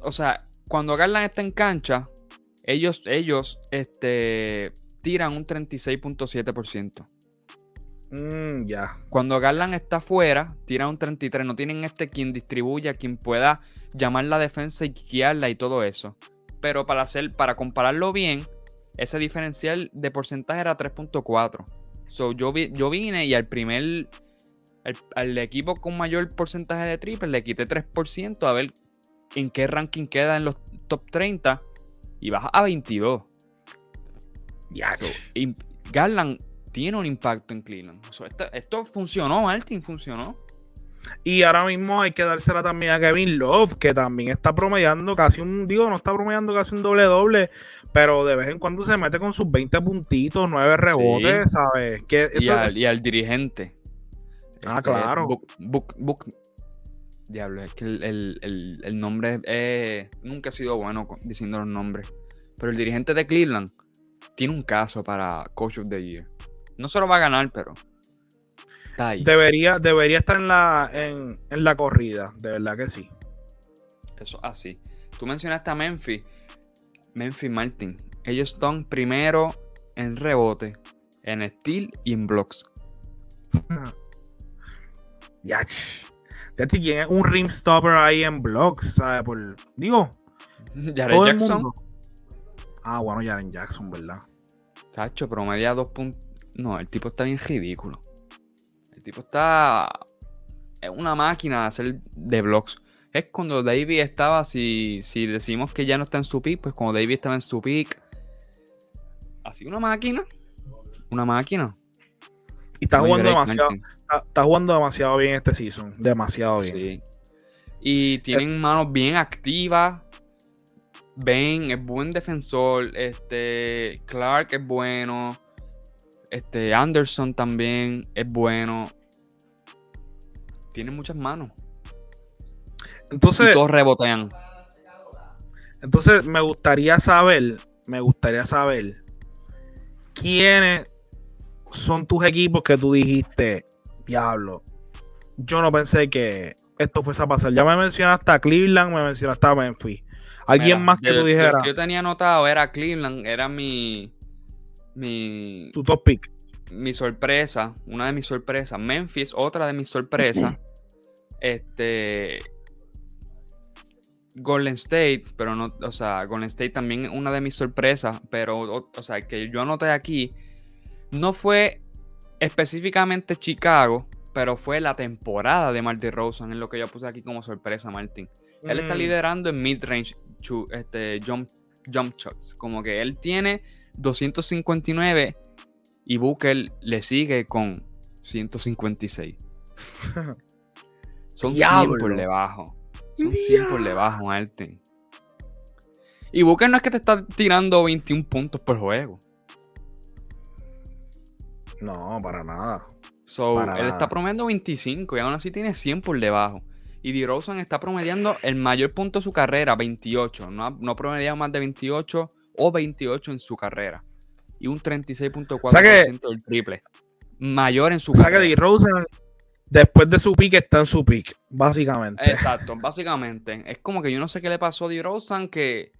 Speaker 5: o sea, cuando Garland está en cancha, ellos, ellos este, tiran un 36.7%.
Speaker 4: Mm, ya.
Speaker 5: Cuando Garland está afuera, tiran un 33%. No tienen este quien distribuya, quien pueda llamar la defensa y guiarla y todo eso. Pero para hacer, para compararlo bien, ese diferencial de porcentaje era 3.4. So, yo, vi- yo vine y al primer, al, al equipo con mayor porcentaje de triple le quité 3% a ver en qué ranking queda en los top 30. y baja a 22.
Speaker 4: Ya,
Speaker 5: So, Garland tiene un impacto en Cleveland. So, esto, esto funcionó, Martin, funcionó.
Speaker 4: Y ahora mismo hay que dársela también a Kevin Love, que también está promediando casi un, digo, no está promediando casi un doble doble, pero de vez en cuando se mete con sus 20 puntitos, 9 rebotes, ¿sabes? Que
Speaker 5: y, al,
Speaker 4: es-
Speaker 5: y al dirigente.
Speaker 4: Ah,
Speaker 5: Este,
Speaker 4: claro.
Speaker 5: Book- Book- Book- Diablo, es que el, el- el- el nombre eh, nunca ha sido bueno diciendo los nombres. Pero el dirigente de Cleveland tiene un caso para Coach of the Year. No se lo va a ganar, pero está ahí.
Speaker 4: Debería, debería estar en la, en, en la corrida, de verdad que sí.
Speaker 5: Eso así. Tú mencionaste a Memphis. Memphis Martin. Ellos están primero en rebote, en steal y en blocks.
Speaker 4: Ya, ch. Ya, ch, ¿quién es un rim stopper ahí en blocks? ¿sabes? Por, digo,
Speaker 5: Jared Jackson.
Speaker 4: Ah, bueno, Jaren Jackson, ¿verdad?
Speaker 5: Sacho, promedia dos puntos. No, el tipo está bien ridículo. El tipo está. Es una máquina de hacer de blocks. Es cuando David estaba, si, si decimos que ya no está en su peak, pues cuando David estaba en su peak. Así una máquina. Una máquina.
Speaker 4: Y está jugando demasiado,
Speaker 5: Martin.
Speaker 4: Está, está jugando demasiado bien este season. Demasiado bien.
Speaker 5: Sí. Y tienen manos bien activas. Ben es buen defensor. Este. Clark es bueno. Este. Anderson también es bueno. Tienen muchas manos. Y
Speaker 4: Entonces,
Speaker 5: todos rebotean.
Speaker 4: entonces me gustaría saber, me gustaría saber quiénes son tus equipos que tú dijiste, diablo. Yo no pensé que esto fuese a pasar. Ya me mencionaste a Cleveland, me mencionaste a Memphis. ¿Alguien
Speaker 5: Mira,
Speaker 4: más que
Speaker 5: de-
Speaker 4: tú dijeras?
Speaker 5: yo tenía anotado era Cleveland. Era mi. Mi.
Speaker 4: Tu top pick.
Speaker 5: mi sorpresa, una de mis sorpresas. Memphis, otra de mis sorpresas. este. Golden State, pero no, o sea, Golden State también una de mis sorpresas, pero, o, o sea, que yo anoté aquí, no fue específicamente Chicago, pero fue la temporada de Martin Rosen, en lo que yo puse aquí como sorpresa, Martin. Él está
Speaker 4: Mm,
Speaker 5: liderando en mid-range este, jump, jump shots. Como que él tiene 259 y Booker le sigue con 156. Son 100 por debajo. Son 100 por debajo, Martin. Y Booker no es que te está tirando 21 puntos por juego.
Speaker 4: No, para nada.
Speaker 5: So,
Speaker 4: Para
Speaker 5: él
Speaker 4: nada.
Speaker 5: está promediando 25 y aún así tiene 100 por debajo. Y DeRozan está promediando el mayor punto de su carrera, 28. No ha, no promediado más de 28 o 28 en su carrera. Y un 36.4%
Speaker 4: O sea que-
Speaker 5: del triple. Mayor en su
Speaker 4: O sea que
Speaker 5: carrera.
Speaker 4: DeRozan, después de su pick, está en su pick, básicamente.
Speaker 5: Exacto, básicamente. Es como que yo no sé qué le pasó a DeRozan que...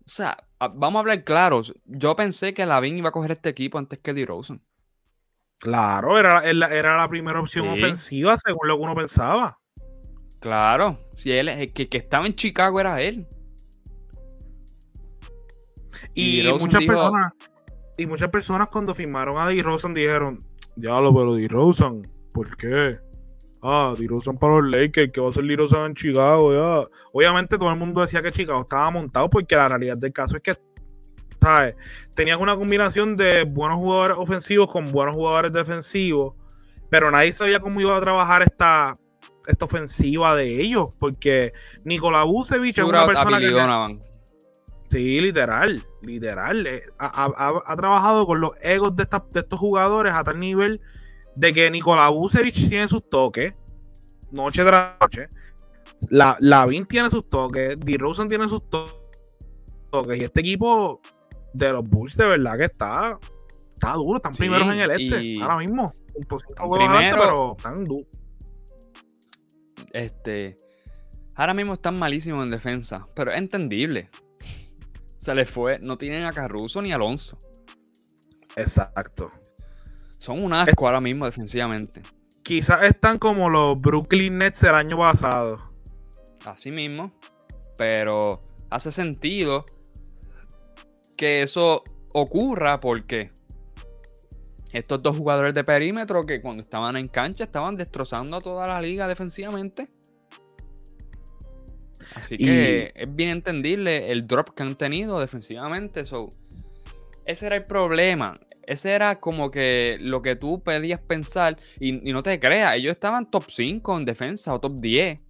Speaker 5: O sea, vamos a hablar claros. Yo pensé que Lavin iba a coger este equipo antes que DeRozan.
Speaker 4: Claro, era, era, era la primera opción
Speaker 5: Sí.
Speaker 4: ofensiva, según lo que uno pensaba.
Speaker 5: Claro, si él el que, que estaba en Chicago era él. Y
Speaker 4: muchas
Speaker 5: dijo-
Speaker 4: personas, y muchas personas cuando firmaron a DeRozan dijeron, diablo, pero DeRozan, ¿por qué? Ah, DeRozan para los Lakers, que va a ser DeRozan en Chicago, ya. Obviamente todo el mundo decía que Chicago estaba montado porque la realidad del caso es que, ¿sabes? Tenías una combinación de buenos jugadores ofensivos con buenos jugadores defensivos, pero nadie sabía cómo iba a trabajar esta, esta ofensiva de ellos, porque Nikola Vucevic es una persona que...
Speaker 5: Donovan.
Speaker 4: Sí, literal, literal. Eh, Ha, ha- ha- ha trabajado con los egos de, esta- de estos jugadores a tal nivel de que Nikola Vucevic tiene sus toques, noche tras noche. La, Lavin tiene sus toques, DeRozan tiene sus to- toques. Y este equipo de los Bulls de verdad que está, está duro. Están
Speaker 5: Sí,
Speaker 4: primeros en el este, ahora mismo. Adelante,
Speaker 5: primero.
Speaker 4: pero están duros.
Speaker 5: Este. Ahora mismo están malísimos en defensa, pero es entendible. Se les fue. No tienen a Caruso ni a Alonso.
Speaker 4: Exacto.
Speaker 5: Son un asco ahora mismo defensivamente.
Speaker 4: Quizás están como los Brooklyn Nets el año pasado.
Speaker 5: Así mismo. Pero hace sentido que eso ocurra porque estos dos jugadores de perímetro que cuando estaban en cancha estaban destrozando a toda la liga defensivamente. Así
Speaker 4: Y-
Speaker 5: que es bien entendible el drop que han tenido defensivamente. So, ese era el problema. Ese era como que lo que tú pedías pensar. Y, y no te creas, ellos estaban top 5 en defensa o top 10.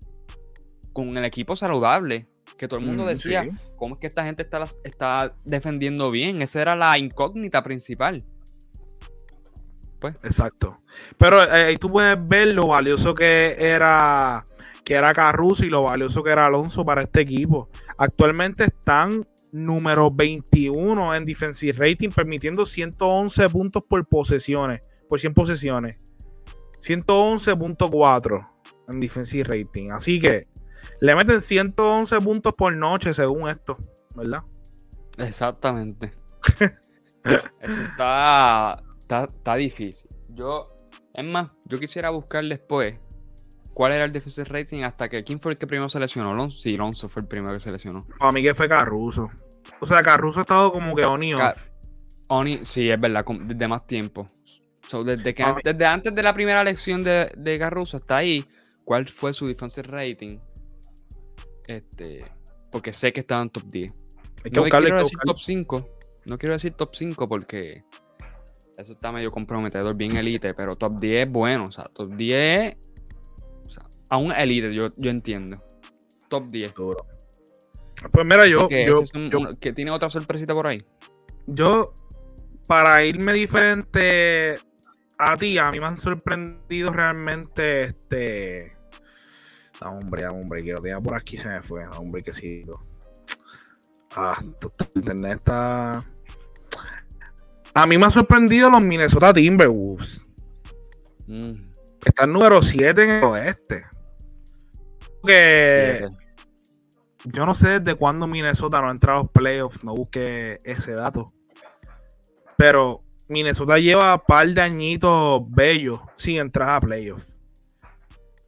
Speaker 5: Con el equipo saludable. Que todo el mundo
Speaker 4: Mm,
Speaker 5: decía,
Speaker 4: sí.
Speaker 5: ¿cómo es que esta gente está, está defendiendo bien? Esa era la incógnita principal.
Speaker 4: Exacto. Pero eh, ahí tú puedes ver lo valioso que era que era Caruso y lo valioso que era Alonso para este equipo. Actualmente están número 21 en defensive rating, permitiendo 111 puntos por posesiones, por 100 posesiones. 111.4 en defensive rating. Así que le meten 111 puntos por noche según esto, ¿verdad?
Speaker 5: Exactamente. Eso está, está, está difícil. Yo, es más, yo quisiera buscar después cuál era el defensive rating hasta que. ¿Quién fue el que primero se lesionó? Sí, Alonso fue el primero que se lesionó.
Speaker 4: Para mí que fue Caruso. O sea, Caruso ha estado como que on y
Speaker 5: Ca-
Speaker 4: off.
Speaker 5: Oni, sí, es verdad, desde más tiempo. So, desde, que,
Speaker 4: Ah,
Speaker 5: an- desde antes de la primera elección de, de Caruso hasta ahí, ¿cuál fue su defensive rating? Este, porque sé que estaba en top 10.
Speaker 4: Hay que
Speaker 5: no
Speaker 4: buscarle,
Speaker 5: quiero decir top 5. No quiero decir top 5 porque eso está medio comprometedor, bien elite, pero top 10 es bueno. O sea, top 10 sea, aún elite, yo, yo entiendo. Top 10.
Speaker 4: Duro. Pues mira, yo,
Speaker 5: que,
Speaker 4: yo,
Speaker 5: un- que tiene otra sorpresita por ahí.
Speaker 4: yo, para irme diferente a ti, a mí me han sorprendido realmente este. Ah, hombre, ah, hombre, que lo tenía por aquí se me fue. Hombre, que sí. Ah, internet está. A mí me han sorprendido los Minnesota Timberwolves.
Speaker 5: Mm,
Speaker 4: Están número 7 en el oeste. Que yo no sé desde cuándo Minnesota no ha entrado a los playoffs, no busqué ese dato. Pero Minnesota lleva un par de añitos bellos sin entrar a playoffs.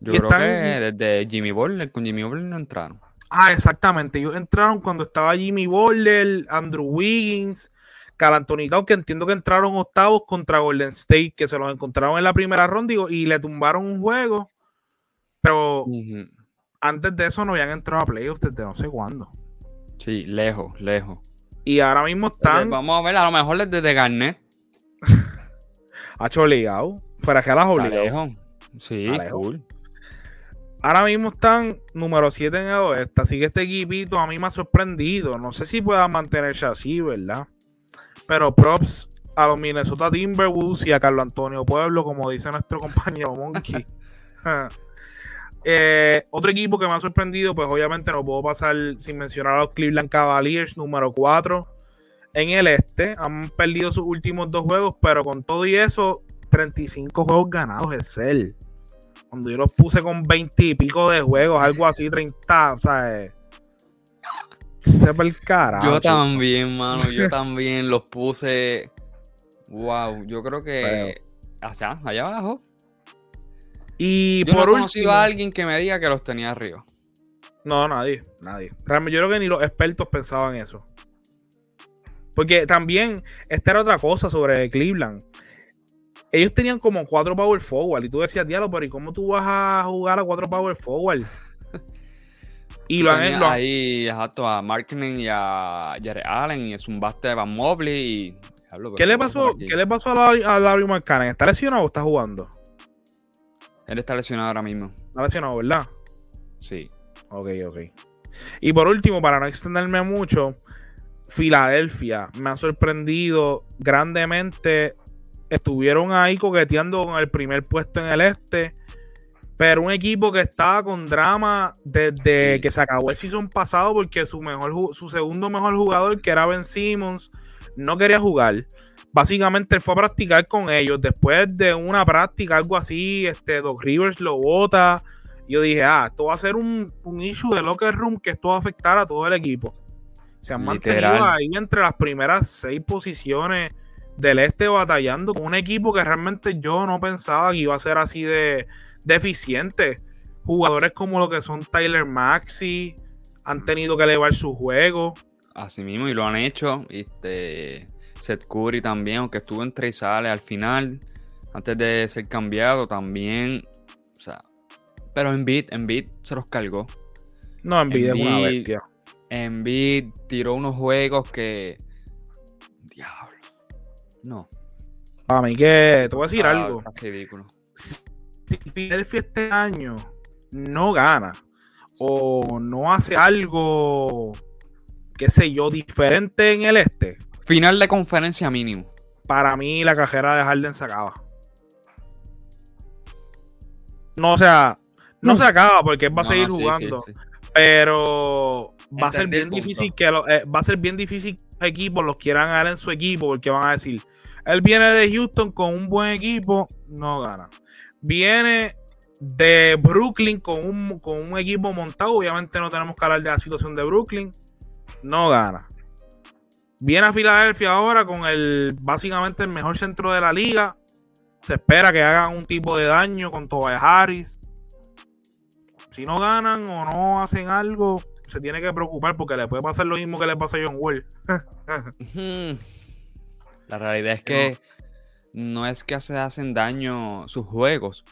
Speaker 5: Yo
Speaker 4: y
Speaker 5: creo
Speaker 4: están-
Speaker 5: que desde Jimmy Butler, con Jimmy Butler no entraron.
Speaker 4: Ah, exactamente. Ellos entraron cuando estaba Jimmy Butler, Andrew Wiggins, Cal Anthony que entiendo que entraron octavos contra Golden State, que se los encontraron en la primera ronda y le tumbaron un juego. Pero. Antes de eso no habían entrado a playoffs desde no sé cuándo.
Speaker 5: Sí, lejos, lejos.
Speaker 4: Y ahora mismo
Speaker 5: Entonces,
Speaker 4: están
Speaker 5: Vamos a ver, a lo mejor desde de Garnett.
Speaker 4: a obligado. Para que las obligado.
Speaker 5: lejos. Sí,
Speaker 4: lejos.
Speaker 5: cool.
Speaker 4: Ahora mismo están número 7 en el oeste. Así que este equipito a mí me ha sorprendido. No sé si pueda mantenerse así, ¿verdad? Pero props a los Minnesota Timberwolves y a Carlos Antonio Pueblo, como dice nuestro compañero Monkey. Eh, otro equipo que me ha sorprendido, pues obviamente no puedo pasar sin mencionar a los Cleveland Cavaliers, número 4 en el este. Han perdido sus últimos dos juegos, pero con todo y eso, 35 juegos ganados es el. Cuando yo los puse con 20 y pico de juegos, algo así, 30, o sea, eh, se va el carajo.
Speaker 5: Yo también, mano. Yo también los puse. Wow, yo creo que. Allá, allá abajo.
Speaker 4: Y
Speaker 5: Yo no he
Speaker 4: por
Speaker 5: conocido
Speaker 4: último,
Speaker 5: a alguien que me diga que los tenía arriba.
Speaker 4: No, nadie, nadie. Realmente, yo creo que ni los expertos pensaban eso. Porque también, esta era otra cosa sobre Cleveland. Ellos tenían como cuatro power forward y tú decías, diablo, pero ¿y cómo tú vas a jugar a cuatro power forward? Y lo han, lo han-
Speaker 5: ahí, exacto, a Markkinen y a Jared Allen y es un baste de Van Mobley y.
Speaker 4: ¿Qué le
Speaker 5: ¿qué
Speaker 4: pasó? ¿qué le pasó a Larry, a Larry Markkanen? ¿Está lesionado o está jugando?
Speaker 5: Él está lesionado ahora mismo.
Speaker 4: Está lesionado, ¿verdad?
Speaker 5: Sí.
Speaker 4: Ok, ok. Y por último, para no extenderme mucho, Filadelfia me ha sorprendido grandemente. Estuvieron ahí coqueteando con el primer puesto en el este, pero un equipo que estaba con drama desde
Speaker 5: Sí.
Speaker 4: que se acabó el season pasado porque su mejor su segundo mejor jugador, que era Ben Simmons, no quería jugar. Básicamente él fue a practicar con ellos. Después de una práctica, algo así, este Doc Rivers lo bota. Yo dije, ah, esto va a ser un, un issue de locker room que esto va a afectar a todo el equipo. Se han mantenido ahí entre las primeras seis posiciones del este batallando con un equipo que realmente yo no pensaba que iba a ser así de deficiente. Jugadores como lo que son Tyler Maxi han tenido que elevar su juego.
Speaker 5: Así mismo, y lo han hecho. Este, Seth Curry también, aunque estuvo en tres sales al final, antes de ser cambiado también. O sea, pero en beat, en beat se los cargó.
Speaker 4: No, Embiid es una bestia.
Speaker 5: Embiid tiró unos juegos que. Diablo. No.
Speaker 4: Para mí que te voy a decir
Speaker 5: ah,
Speaker 4: algo.
Speaker 5: está ridículo.
Speaker 4: Si Philadelphia este año no gana o no hace algo, qué sé yo, diferente en el este,
Speaker 5: Final de conferencia mínimo.
Speaker 4: para mí la cajera de Harden se acaba. No, o sea, no se acaba porque él va a
Speaker 5: No,
Speaker 4: seguir
Speaker 5: no, sí, sí,
Speaker 4: jugando,
Speaker 5: sí.
Speaker 4: pero va a ser bien difícil que lo- eh, va a ser bien difícil que los equipos los quieran ganar en su equipo porque van a decir, él viene de Houston con un buen equipo, no gana. Viene de Brooklyn con un, con un equipo montado, obviamente no tenemos que hablar de la situación de Brooklyn, no gana. Viene a Filadelfia ahora con el básicamente el mejor centro de la liga. Se espera que hagan un tipo de daño con Tobias Harris. Si no ganan o no hacen algo, se tiene que preocupar porque le puede pasar lo mismo que le pasó a John Wall.
Speaker 5: La realidad es que no es que se hacen daño sus juegos,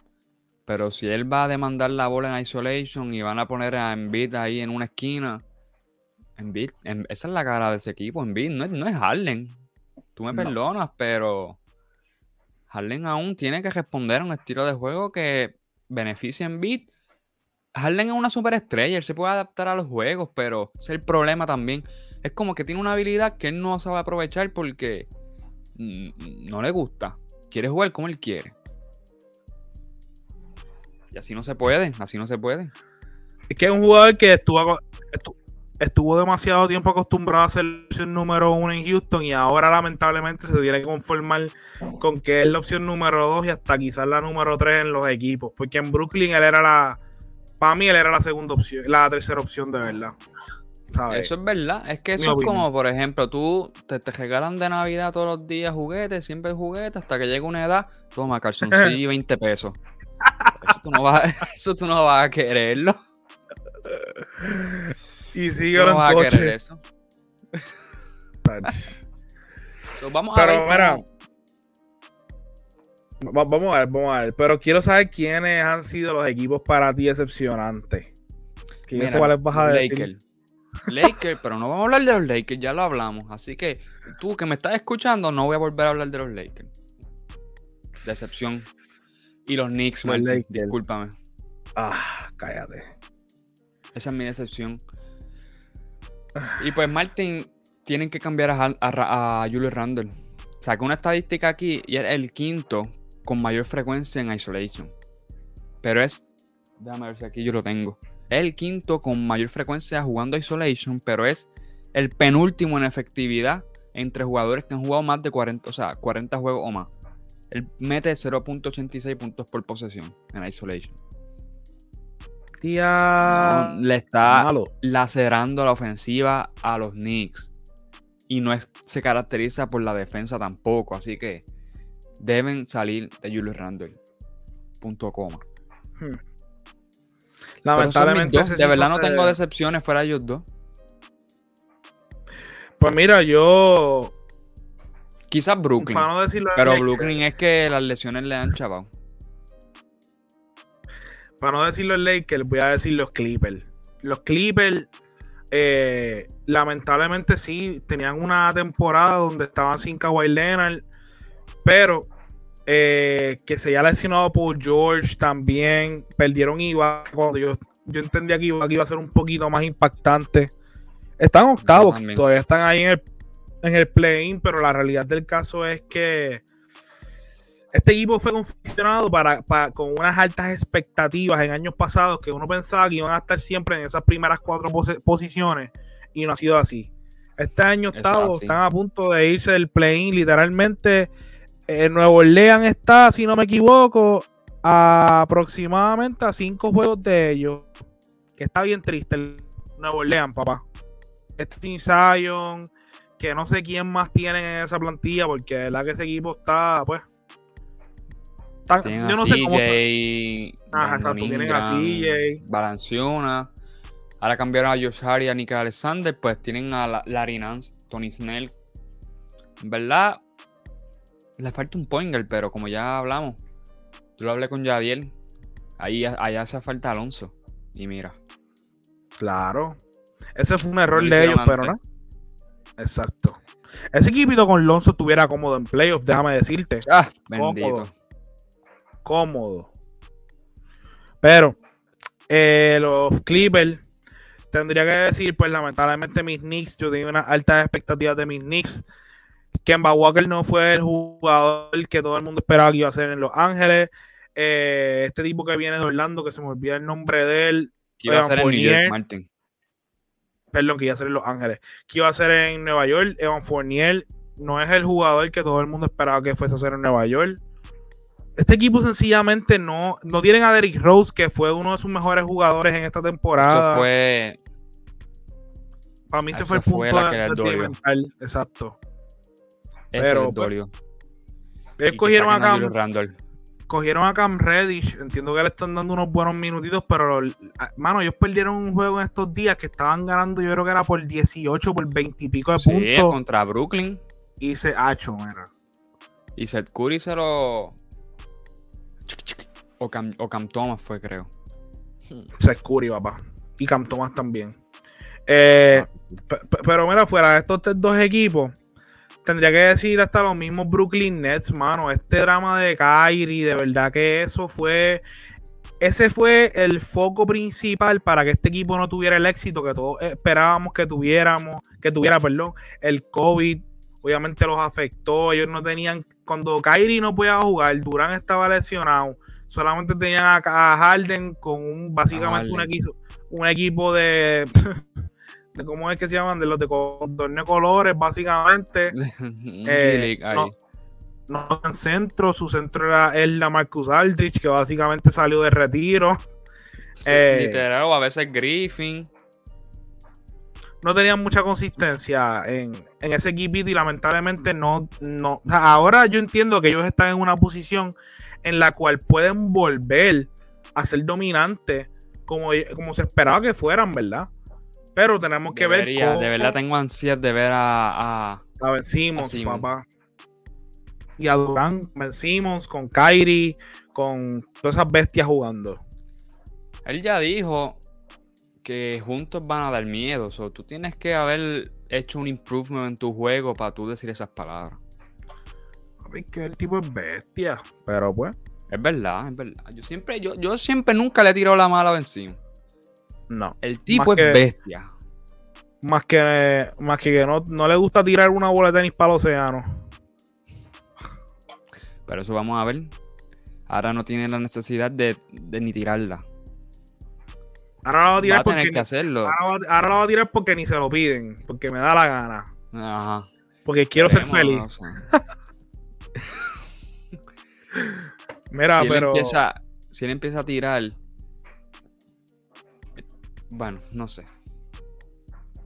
Speaker 5: pero si él va a demandar la bola en isolation y van a poner a Embiid ahí en una esquina, Embiid, em- esa es la cara de ese equipo, Embiid, no es, no es Harden. Tú me
Speaker 4: No.
Speaker 5: perdonas, pero Harden aún tiene que responder a un estilo de juego que beneficie a Embiid. Harden es una superestrella, él se puede adaptar a los juegos, pero ese es el problema también. Es como que tiene una habilidad que él no sabe aprovechar porque mm, no le gusta. Quiere jugar como él quiere. Y así no se puede, así no se puede.
Speaker 4: Es que es un jugador que estuvo, aco- estu- estuvo demasiado tiempo acostumbrado a ser la opción número uno en Houston y ahora lamentablemente se tiene que conformar con que es la opción número dos y hasta quizás la número tres en los equipos. Porque en Brooklyn él era la. Para mí él era la segunda opción, la tercera opción de verdad. ¿Sabes?
Speaker 5: Eso es verdad. Es que
Speaker 4: Mi
Speaker 5: eso es
Speaker 4: opinión.
Speaker 5: como, por ejemplo, tú te, te regalan de Navidad todos los días juguetes, siempre juguetes, hasta que llega una edad, toma calzoncillo y 20 pesos. Eso tú no vas, eso tú no vas a quererlo.
Speaker 4: y
Speaker 5: no
Speaker 4: en
Speaker 5: a
Speaker 4: coche.
Speaker 5: eso. So, vamos a
Speaker 4: Pero
Speaker 5: ver
Speaker 4: mira,
Speaker 5: cómo-
Speaker 4: vamos a ver, vamos a ver. Pero quiero saber quiénes han sido los equipos para ti decepcionantes. Que
Speaker 5: Mira,
Speaker 4: cuáles vas a
Speaker 5: los
Speaker 4: decir.
Speaker 5: Lakers. Pero no vamos a hablar de los Lakers, ya lo hablamos. Así que tú que me estás escuchando, no voy a volver a hablar de los Lakers. Decepción. Y los Knicks, Martín, discúlpame.
Speaker 4: Ah, cállate.
Speaker 5: Esa es mi decepción. Y pues, Martin, tienen que cambiar a, a, a Julius Randle. Sacó una estadística aquí y es el quinto con mayor frecuencia en isolation. Pero es. Déjame ver si aquí yo lo tengo. Es el quinto con mayor frecuencia jugando isolation, pero es el penúltimo en efectividad entre jugadores que han jugado más de 40, o sea, 40 juegos o más. Él mete 0.86 puntos por posesión en isolation. Le está
Speaker 4: malo.
Speaker 5: lacerando la ofensiva a los Knicks. Y no es, se caracteriza por la defensa tampoco. Así que deben salir de Julius Randle. Punto coma. Mis
Speaker 4: Lamentablemente.
Speaker 5: dos. De verdad no tengo decepciones fuera de ellos dos.
Speaker 4: Pues mira, yo.
Speaker 5: Quizás Brooklyn.
Speaker 4: Para no decirlo.
Speaker 5: Pero Brooklyn es que las lesiones le han chavado.
Speaker 4: Para no decir los Lakers, voy a decir los Clippers. Los Clippers, eh, lamentablemente sí, tenían una temporada donde estaban sin Kawhi Leonard, pero eh, que se haya lesionado por George también, perdieron Ibaka cuando yo, yo entendía que Ibaka iba a ser un poquito más impactante. Están octavos, todavía están ahí en el, en el play-in, pero la realidad del caso es que este equipo fue confeccionado para, para- con unas altas expectativas en años pasados que uno pensaba que iban a estar siempre en esas primeras cuatro posiciones y no ha sido así. Este año octavo están a punto de irse del play-in, literalmente. eh, Nuevo Orleans está, si no me equivoco, a aproximadamente a cinco juegos de ellos. Que está bien triste el Nuevo Orleans, papá. Este Zion, que no sé quién más tienen en esa plantilla, porque verdad que ese equipo está, pues. Tan-
Speaker 5: Tienen
Speaker 4: yo
Speaker 5: a
Speaker 4: no sé cómo. está- Ajá, exacto, tienen a CJ.
Speaker 5: Valanciunas. Ahora cambiaron a Josh Hart y a Nick Alexander. Pues tienen a La- Larry Nance, Tony Snell. En verdad, le falta un pointer, pero como ya hablamos, yo lo hablé con Yadiel. Ahí, allá hace falta Alonso. Y mira,
Speaker 4: Claro. Ese fue un error de ellos, pero no. Exacto. Ese equipito con Lonzo estuviera cómodo en playoffs, déjame decirte.
Speaker 5: Ah, bendito.
Speaker 4: Cómodo. Pero eh, los Clippers, tendría que decir, pues lamentablemente mis Knicks, yo tenía unas altas expectativas de mis Knicks. Kemba Walker no fue el jugador que todo el mundo esperaba que iba a ser en Los Ángeles. Eh, este tipo que viene de Orlando, que se me olvida el nombre de él,
Speaker 5: Que iba a
Speaker 4: Evan
Speaker 5: ser en New
Speaker 4: Fournier.
Speaker 5: York, Martin.
Speaker 4: perdón, que iba a ser en Los Ángeles, que iba a ser en Nueva York. Evan Fournier no es el jugador que todo el mundo esperaba que fuese a ser en Nueva York. Este equipo sencillamente no, no tienen a Derrick Rose, que fue uno de sus mejores jugadores en esta temporada.
Speaker 5: Eso fue.
Speaker 4: Para mí se fue el
Speaker 5: fue
Speaker 4: punto
Speaker 5: la que.
Speaker 4: Exacto.
Speaker 5: Ese
Speaker 4: Pero,
Speaker 5: les
Speaker 4: pues,
Speaker 5: dolió.
Speaker 4: Ellos
Speaker 5: Y que
Speaker 4: cogieron a, Cam,
Speaker 5: Randle.
Speaker 4: cogieron a Cam Reddish. Entiendo que le están dando unos buenos minutitos, pero, a- mano, ellos perdieron un juego en estos días que estaban ganando, yo creo que era por 18, por 20 y pico de
Speaker 5: Sí,
Speaker 4: puntos.
Speaker 5: contra Brooklyn.
Speaker 4: Y se hacho, mira.
Speaker 5: Y Seth Curry se lo. O Cam, o Cam Thomas fue, creo.
Speaker 4: Seth Curry, papá. Y Cam Thomas también. Eh, pe- pero mira, fuera de estos dos equipos, tendría que decir hasta los mismos Brooklyn Nets, mano. Este drama de Kyrie, de verdad que eso fue. Ese fue el foco principal para que este equipo no tuviera el éxito que todos esperábamos que tuviéramos, que tuviera, perdón. El COVID obviamente los afectó. Ellos no tenían, cuando Kyrie no podía jugar, Durán estaba lesionado. Solamente tenían a, a Harden con un, básicamente un equipo, un equipo de, de ¿cómo es que se llaman? De los de de colores, básicamente. Eh. No en centro, su centro era el la Marcus Aldrich, que básicamente salió de retiro. Eh,
Speaker 5: Literal, o a veces Griffin.
Speaker 4: No tenían mucha consistencia en, en ese equipito y lamentablemente no, no. Ahora yo entiendo que ellos están en una posición en la cual pueden volver a ser dominantes como, como se esperaba que fueran, ¿verdad? Pero tenemos que
Speaker 5: Debería,
Speaker 4: ver cómo
Speaker 5: de verdad tengo ansias de ver a, a- a Simmons.
Speaker 4: papá. Y a Durán vencimos con Kyrie, con todas esas bestias jugando.
Speaker 5: Él ya dijo que juntos van a dar miedo. So, tú tienes que haber hecho un improvement en tu juego para tú decir esas palabras.
Speaker 4: Papi, que el tipo es bestia. Pero pues,
Speaker 5: Es verdad, es verdad. Yo siempre, yo, yo siempre nunca le he tirado la mala encima.
Speaker 4: no.
Speaker 5: El tipo es
Speaker 4: que-
Speaker 5: bestia.
Speaker 4: Más que, más que, que no, no le gusta tirar una bola de tenis para el océano.
Speaker 5: Pero eso vamos a ver. Ahora no tiene la necesidad de, de ni tirarla.
Speaker 4: Ahora la va a
Speaker 5: Va
Speaker 4: tirar
Speaker 5: tener
Speaker 4: porque
Speaker 5: que hacerlo.
Speaker 4: ahora, la va a tirar porque ni se lo piden. Porque me da la gana.
Speaker 5: Ajá.
Speaker 4: Porque quiero ser feliz.
Speaker 5: o sea.
Speaker 4: Mira,
Speaker 5: si, él
Speaker 4: pero.
Speaker 5: empieza, si él empieza a tirar. Bueno, no sé.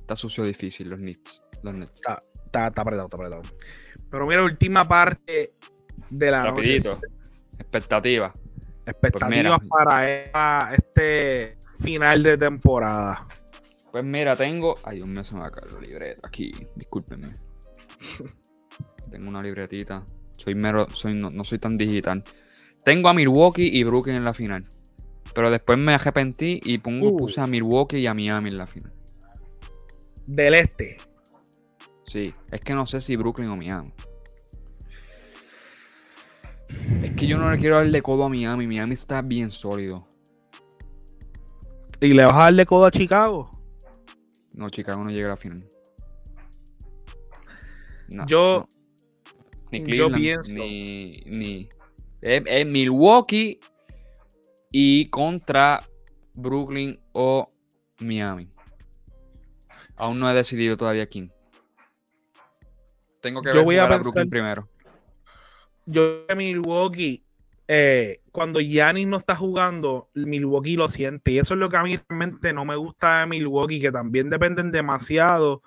Speaker 5: Está sucio difícil los Nets. Los Nets.
Speaker 4: Está, está apretado, está apretado. Pero mira, última parte de la
Speaker 5: Rapidito.
Speaker 4: noche.
Speaker 5: Expectativa.
Speaker 4: Expectativas
Speaker 5: Pues mira.
Speaker 4: para este final de temporada.
Speaker 5: Pues mira, tengo. Ay, Dios mío, se me va a caer la libreta aquí. Discúlpenme. tengo una libretita. Soy mero. Soy, no, no soy tan digital. Tengo a Milwaukee y Brooklyn en la final. Pero después me arrepentí y pongo,
Speaker 4: Uh.
Speaker 5: puse a Milwaukee y a Miami en la final.
Speaker 4: Del este.
Speaker 5: Sí, es que no sé si Brooklyn o Miami. Es que yo no le quiero darle codo a Miami. Miami está bien sólido.
Speaker 4: ¿Y le vas a darle codo a Chicago?
Speaker 5: No, Chicago no llega a la final. No,
Speaker 4: Yo-
Speaker 5: no. Ni
Speaker 4: yo pienso-
Speaker 5: Ni. ni es, es Milwaukee y contra Brooklyn o Miami. Aún no he decidido todavía quién. Tengo que
Speaker 4: Yo
Speaker 5: ver
Speaker 4: voy a
Speaker 5: a
Speaker 4: pensar-
Speaker 5: Brooklyn primero.
Speaker 4: Yo de Milwaukee, eh, cuando Giannis no está jugando, Milwaukee lo siente. Y eso es lo que a mí realmente no me gusta de Milwaukee, que también dependen demasiado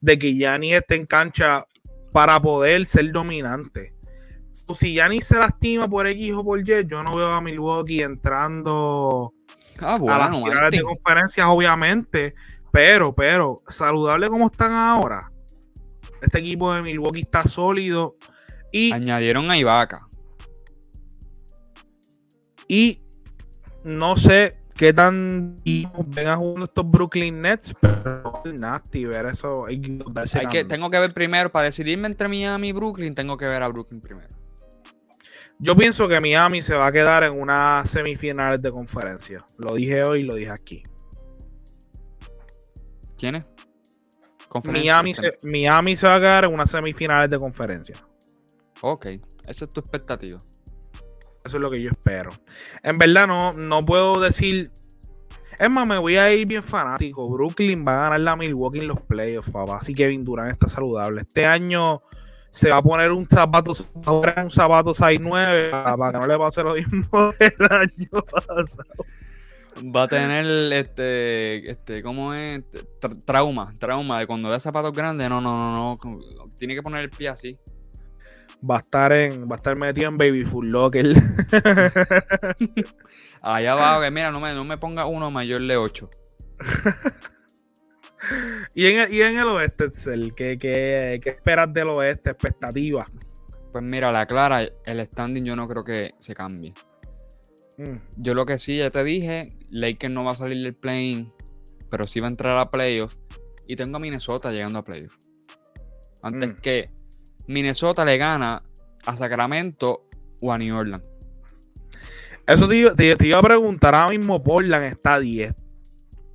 Speaker 4: de que Giannis esté en cancha para poder ser dominante. Si Giannis se lastima por X o por Y, yo no veo a Milwaukee entrando
Speaker 5: Ah,
Speaker 4: a las
Speaker 5: bueno,
Speaker 4: finales de conferencias, obviamente. Pero, pero, saludable como están ahora. Este equipo de Milwaukee está sólido. Y
Speaker 5: Añadieron a Ibaka.
Speaker 4: Y no sé qué tan vengan jugando estos Brooklyn Nets, pero nasty ver eso. Hay que darse
Speaker 5: Hay que,
Speaker 4: cambio.
Speaker 5: tengo que ver primero, para decidirme entre Miami y Brooklyn, tengo que ver a Brooklyn primero.
Speaker 4: Yo pienso que Miami se va a quedar en unas semifinales de conferencia. Lo dije hoy y lo dije aquí.
Speaker 5: ¿Quién es?
Speaker 4: Miami se, Miami se va a quedar en unas semifinales de conferencia.
Speaker 5: Ok, esa es tu expectativa.
Speaker 4: Eso es lo que yo espero. En verdad, no, no puedo decir. Es más, me voy a ir bien fanático. Brooklyn va a ganar la Milwaukee en los playoffs, papá. Así que Kevin Durant está saludable. Este año se va a poner un zapato, un zapato 6-9 para, que no le pase lo mismo del año pasado.
Speaker 5: Va a tener este, este, ¿cómo es? Tra- trauma, trauma de cuando vea zapatos grandes. No, no, no, no. Tiene que poner el pie así.
Speaker 4: Va a estar en, va a estar metido en Baby Full Locker.
Speaker 5: Allá abajo, que mira, no me, no me ponga uno mayor de 8.
Speaker 4: y, en el, y en el oeste, Excel, ¿qué, qué, qué esperas del oeste? Expectativas.
Speaker 5: Pues mira, la clara, el standing yo no creo que se cambie.
Speaker 4: Mm.
Speaker 5: Yo lo que sí, ya te dije, Lakers no va a salir del play pero sí va a entrar a playoff. Y tengo a Minnesota llegando a playoff. Antes
Speaker 4: Mm.
Speaker 5: que Minnesota le gana a Sacramento o a New Orleans.
Speaker 4: Eso te, iba- te- te iba a preguntar, ahora mismo Portland está a 10.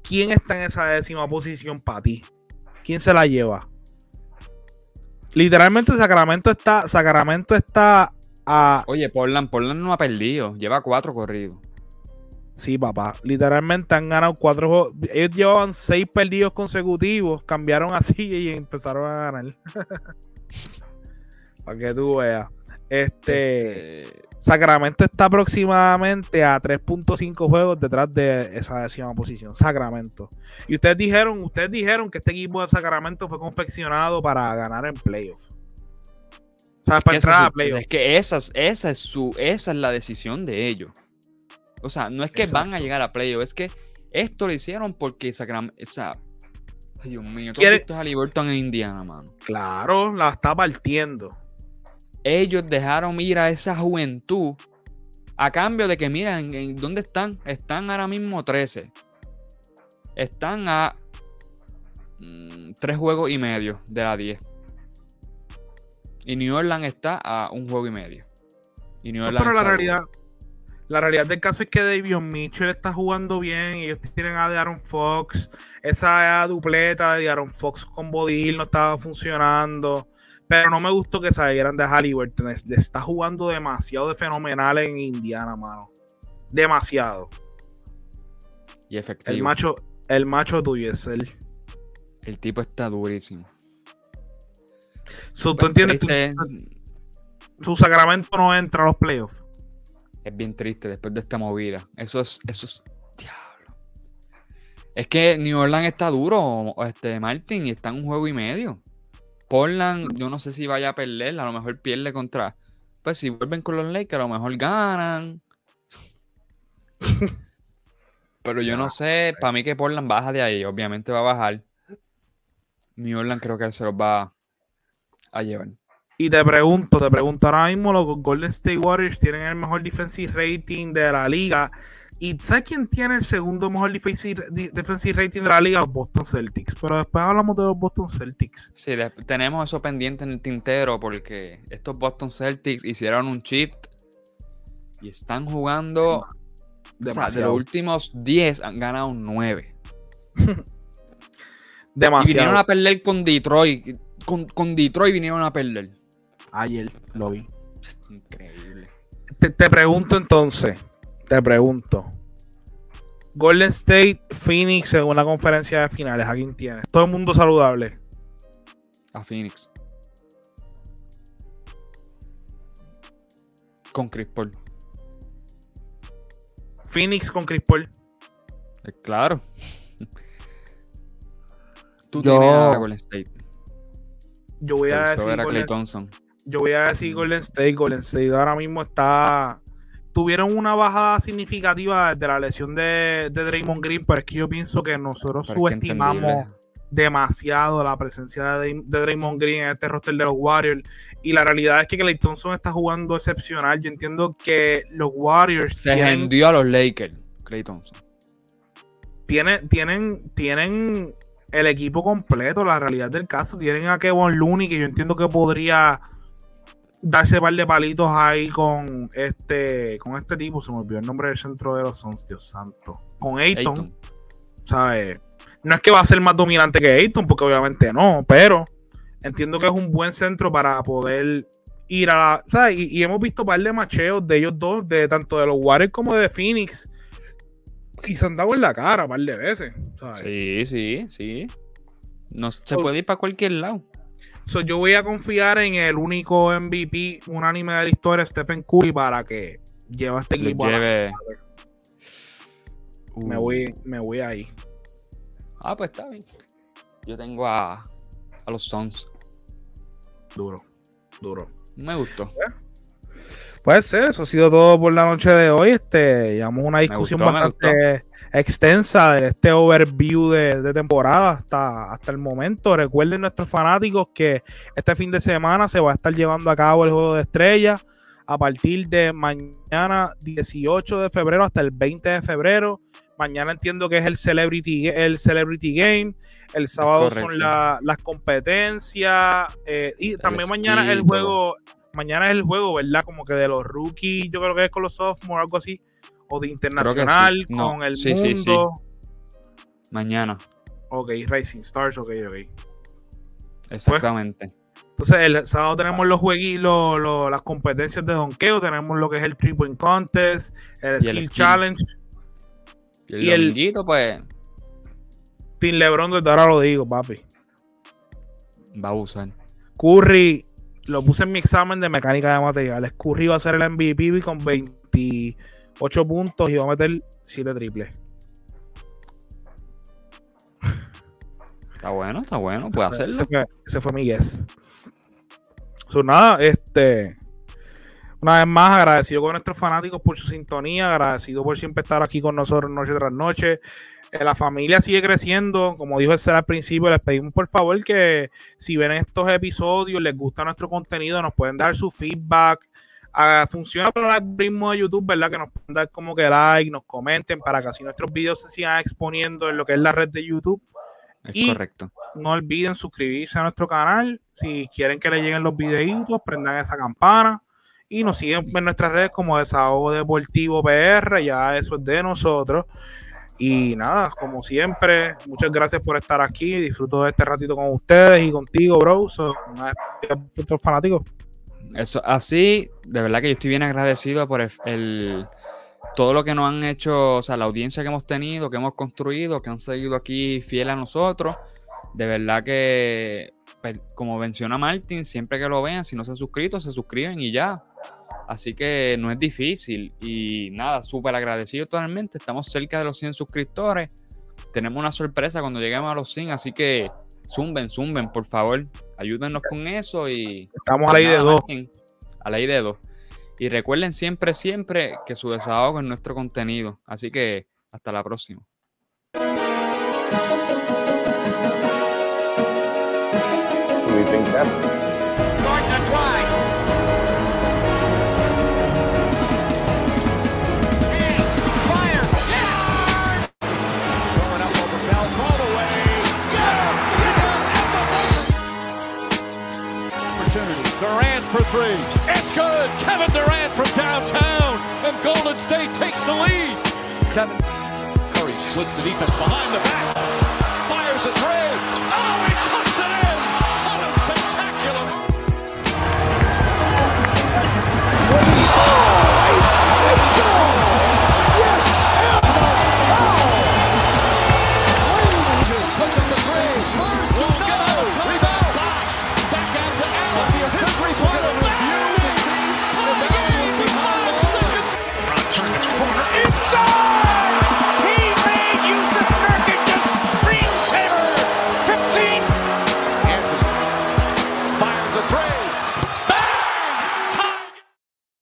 Speaker 4: ¿Quién está en esa décima posición para ti? ¿Quién se la lleva? Literalmente Sacramento está, Sacramento está a...
Speaker 5: Oye, Portland, Portland no ha perdido. Lleva cuatro corridos.
Speaker 4: Sí, papá. Literalmente han ganado cuatro juegos. Ellos llevaban seis perdidos consecutivos, cambiaron así y empezaron a ganar. para que tú veas. Este...
Speaker 5: Eh,
Speaker 4: Sacramento está aproximadamente a 3.5 juegos detrás de esa décima posición. Sacramento. Y ustedes dijeron, ustedes dijeron que este equipo de Sacramento fue confeccionado para ganar en playoffs. O sea, para entrar
Speaker 5: es
Speaker 4: a playoffs.
Speaker 5: es que esa es, esa es su, esa es la decisión de ellos. O sea, no es que van a llegar a playoff, es que esto lo hicieron porque Sacramento, o sea, Dios mío, ¿tú
Speaker 4: Quiere-
Speaker 5: has visto a Halliburton en Indiana, mano?
Speaker 4: Claro, la está partiendo.
Speaker 5: Ellos dejaron ir a esa juventud a cambio de que, mira, ¿en, en dónde están? Están ahora mismo 13. Están a mm, tres juegos y medio de la 10. Y New Orleans está a un juego y medio. Y New
Speaker 4: No,
Speaker 5: Orleans
Speaker 4: pero la realidad, la realidad del caso es que Davion Mitchell está jugando bien. y Ellos tienen a Aaron Fox. Esa dupleta de Aaron Fox con Bodil no estaba funcionando. Pero no me gustó que salieran de Halliburton. Es- Está jugando demasiado de fenomenal en Indiana, mano. Demasiado.
Speaker 5: Y efectivo.
Speaker 4: El macho, el macho tuyo es el.
Speaker 5: El tipo está durísimo.
Speaker 4: So, ¿Tú entiendes? Su Sacramento no entra a los playoffs.
Speaker 5: Es bien triste después de esta movida. Eso es, eso es. Diablo. Es que New Orleans está duro, este Martin, y está en un juego y medio. Portland, yo no sé si vaya a perder, a lo mejor pierde contra. Pues si vuelven con los Lakers, a lo mejor ganan. Pero yo no sé, para mí que Portland baja de ahí, obviamente va a bajar. New Orleans creo que se los va a llevar.
Speaker 4: Y te pregunto, te pregunto, ahora mismo los Golden State Warriors tienen el mejor defensive rating de la liga. ¿Y sabes quién tiene el segundo mejor defensive, rating de la liga? Los Boston Celtics. Pero después hablamos de los Boston Celtics.
Speaker 5: Sí, tenemos eso pendiente en el tintero porque estos Boston Celtics hicieron un shift y están jugando. O sea, de los
Speaker 4: Demasiado.
Speaker 5: últimos 10 han ganado 9. Y vinieron
Speaker 4: demasiado.
Speaker 5: a perder con Detroit. Con, con Detroit vinieron a perder.
Speaker 4: Ayer lo vi.
Speaker 5: Increíble.
Speaker 4: Te, te pregunto entonces, te pregunto. Golden State, Phoenix en una conferencia de finales. ¿A quién tienes? Todo el mundo saludable.
Speaker 5: A Phoenix. Con Chris Paul.
Speaker 4: Phoenix con Chris Paul.
Speaker 5: Eh, Claro. Tú
Speaker 4: Yo-
Speaker 5: tienes a Golden State.
Speaker 4: Yo voy a decir Golden
Speaker 5: Klay Thompson.
Speaker 4: Yo voy a decir Golden State. Golden State ahora mismo está. Tuvieron una bajada significativa de la lesión de, de Draymond Green, pero es que yo pienso que nosotros
Speaker 5: Pero
Speaker 4: subestimamos demasiado la presencia de, de Draymond Green en este roster de los Warriors. Y la realidad es que Clay Thompson está jugando excepcional. Yo entiendo que los Warriors
Speaker 5: Se
Speaker 4: tienen-
Speaker 5: vendió a los Lakers, Clay Thompson.
Speaker 4: tienen, tienen, tienen el equipo completo, la realidad del caso. Tienen a Kevin Looney, que yo entiendo que podría darse un par de palitos ahí con este, con este tipo. Se me olvidó el nombre del centro de los Suns, Dios santo. Con Ayton,
Speaker 5: Ayton.
Speaker 4: ¿sabes? No es que va a ser más dominante que Ayton, porque obviamente no, pero entiendo que es un buen centro para poder ir a la. ¿sabes? Y, y hemos visto un par de macheos de ellos dos, de tanto de los Warriors como de Phoenix. Y se han dado en la cara un par de veces. ¿sabes?
Speaker 5: Sí, sí, sí. No, se
Speaker 4: So-
Speaker 5: puede ir para cualquier lado.
Speaker 4: So, yo voy a confiar en el único MVP unánime de la historia, Stephen Curry, para que lleve a este equipo. a la final. Me
Speaker 5: Uh.
Speaker 4: voy, me voy ahí.
Speaker 5: Ah, pues está bien. Yo tengo a, a los Suns.
Speaker 4: Duro, duro.
Speaker 5: Me gustó.
Speaker 4: Puede ser, eso ha sido todo por la noche de hoy. Este, llevamos una discusión
Speaker 5: gustó,
Speaker 4: bastante extensa de este overview de, de temporada hasta, hasta el momento. Recuerden nuestros fanáticos que este fin de semana se va a estar llevando a cabo el juego de estrellas a partir de mañana 18 de febrero hasta el 20 de febrero. Mañana entiendo que es el Celebrity, el celebrity Game. El sábado son la- las competencias. eh, y también mañana
Speaker 5: skill,
Speaker 4: el juego. Mañana es el juego, ¿verdad? Como que de los rookies, yo creo que es con los sophomores, algo así. O de internacional,
Speaker 5: sí. No,
Speaker 4: con el
Speaker 5: sí, sí, sí.
Speaker 4: mundo.
Speaker 5: Mañana.
Speaker 4: Ok, Racing Stars, ok, ok.
Speaker 5: Exactamente.
Speaker 4: Entonces, el sábado tenemos los jueguitos, las competencias de donkeo, tenemos lo que es el Three Point Contest, el Skill. Challenge.
Speaker 5: y el,
Speaker 4: y el-
Speaker 5: pues,
Speaker 4: Team LeBron, desde ahora lo digo, papi.
Speaker 5: va a usar.
Speaker 4: Curry, lo puse en mi examen de mecánica de materiales. Curry va a ser el MVP con 28 puntos y va a meter 7 triples.
Speaker 5: Está bueno, está bueno, puede
Speaker 4: Ese
Speaker 5: hacerlo.
Speaker 4: fue, ese fue mi guess. So, nada, este. Una vez más, agradecido con nuestros fanáticos por su sintonía, agradecido por siempre estar aquí con nosotros noche tras noche. Eh, la familia sigue creciendo, como dijo el ser al principio, les pedimos por favor que si ven estos episodios, les gusta nuestro contenido, nos pueden dar su feedback. Ah, funciona para el algoritmo de YouTube, ¿verdad? Que nos pueden dar como que like, nos comenten para que así nuestros videos se sigan exponiendo en lo que es la red de YouTube
Speaker 5: Es
Speaker 4: y-
Speaker 5: correcto.
Speaker 4: no olviden suscribirse a nuestro canal. Si quieren que les lleguen los videitos, prendan esa campana. Y nos siguen en nuestras redes como Desahogo Deportivo PR. Ya eso es de nosotros. Y nada, como siempre, muchas gracias por estar aquí. Disfruto de este ratito con ustedes y contigo, bro. So, una fanáticos.
Speaker 5: Eso, así, de verdad que yo estoy bien agradecido por el- todo lo que nos han hecho, o sea, la audiencia que hemos tenido, que hemos construido, que han seguido aquí fiel a nosotros. De verdad que, pues, como menciona Martin, siempre que lo vean, si no se han suscrito, se suscriben y ya. Así que no es difícil. Y nada, súper agradecido totalmente. Estamos cerca de los 100 suscriptores. Tenemos una sorpresa cuando lleguemos a los 100, así que zumben, zumben, por favor. Ayúdennos con eso y
Speaker 4: Estamos a la ley de dos.
Speaker 5: Martín, A la ley de dos. Y recuerden siempre, siempre que su desahogo es nuestro contenido. Así que hasta la próxima.
Speaker 3: For three. It's good. Kevin Durant from downtown. And Golden State takes the lead. Kevin Curry splits the defense behind the back.